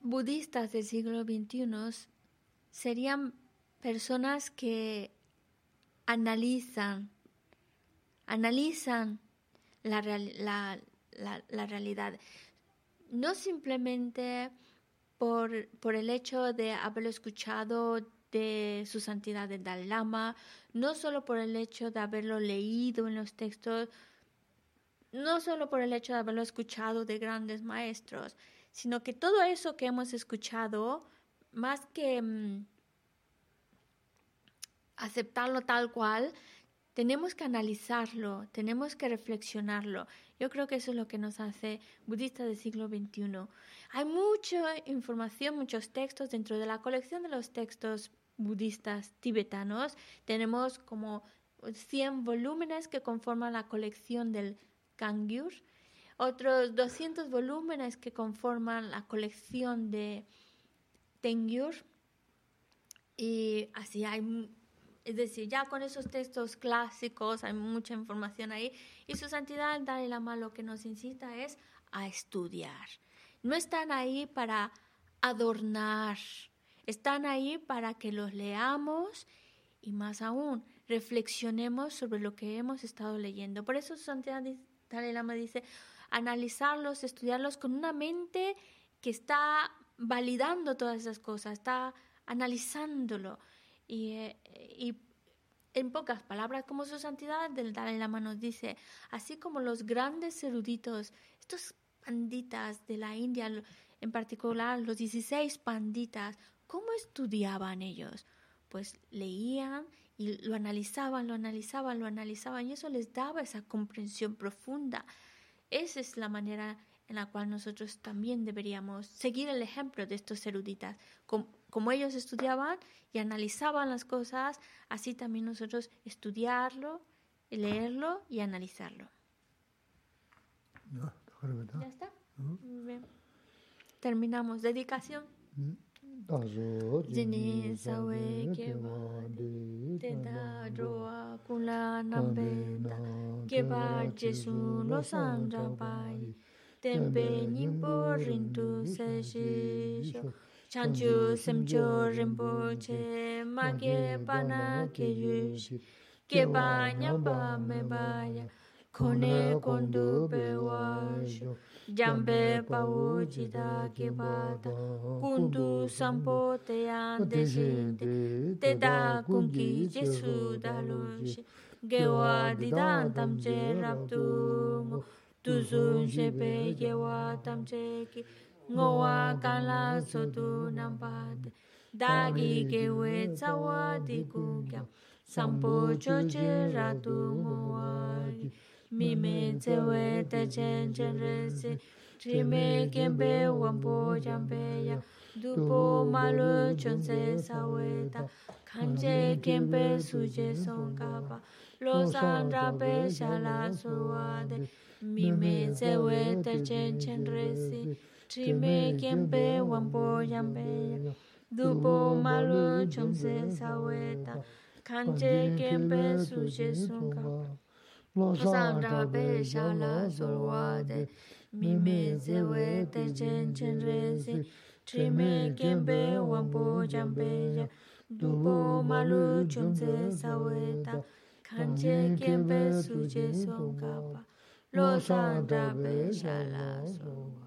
budistas del siglo XXI serían personas que analizan, analizan la, la, realidad. No simplemente por, por, el hecho de haberlo escuchado de su santidad de Dalai Lama, no solo por el hecho de haberlo leído en los textos, no solo por el hecho de haberlo escuchado de grandes maestros, sino que todo eso que hemos escuchado, más que mm, aceptarlo tal cual, tenemos que analizarlo, tenemos que reflexionarlo. Yo creo que eso es lo que nos hace budistas del siglo XXI. Hay mucha información, muchos textos dentro de la colección de los textos budistas tibetanos. Tenemos como 100 volúmenes que conforman la colección del Kangyur otros 200 volúmenes que conforman la colección de Tengyur. Y así hay, es decir, ya con esos textos clásicos hay mucha información ahí. Y su santidad Dalai Lama lo que nos incita es a estudiar. No están ahí para adornar, están ahí para que los leamos y más aún reflexionemos sobre lo que hemos estado leyendo. Por eso su santidad Dalai Lama dice, analizarlos, estudiarlos con una mente que está validando todas esas cosas, está analizándolo. Y, eh, en pocas palabras, como su santidad del Dalai Lama nos dice, así como los grandes eruditos, estos panditas de la India, en particular los 16 panditas, ¿cómo estudiaban ellos? Pues leían y lo analizaban, lo analizaban, lo analizaban y eso les daba esa comprensión profunda esa es la manera en la cual nosotros también deberíamos seguir el ejemplo de estos eruditas. Como, ellos estudiaban y analizaban las cosas, así también nosotros estudiarlo, leerlo y analizarlo. ¿Ya está? Bien. Terminamos. Dedicación. Jini sawe kewa teta dhruwa kula nambeta kewa jesu lo sandra pai Tempe nyingpo rintu se shisho chanchu semcho rinpo che ma ke pana ke yushi kewa nyamba me baya kone kondu pe washo jambe pawu jida ke bata kundu sampo te ande jinde te da kungi jesu dalushi gewa didan tamche raptu tuzun shepe gewa tamche ki ngowa kala sotu nampate dagi gewe tsawa dikukyam sampo choche ratu ngowa mi mimenzewe tachen chenresi chime kempe wampo champeya dupo malu chonse saweta kanche kempe suje songkapa lo sandrape shala suwade mimenzewe tachen chenresi chime kempe wampo champeya dupo malu chonse saweta kanche kempe suje songkapa lōsāṃ rāpē shālā sōrvātē mīmē zēwē tē chēn chēn rēsī trīmē kēmbē wāmbō chāmbē yā dūbō mālū chōmsē sāwē tā kāñchē kēmbē sūchē sōngkāpā lōsāṃ rāpē shālā sōrvātē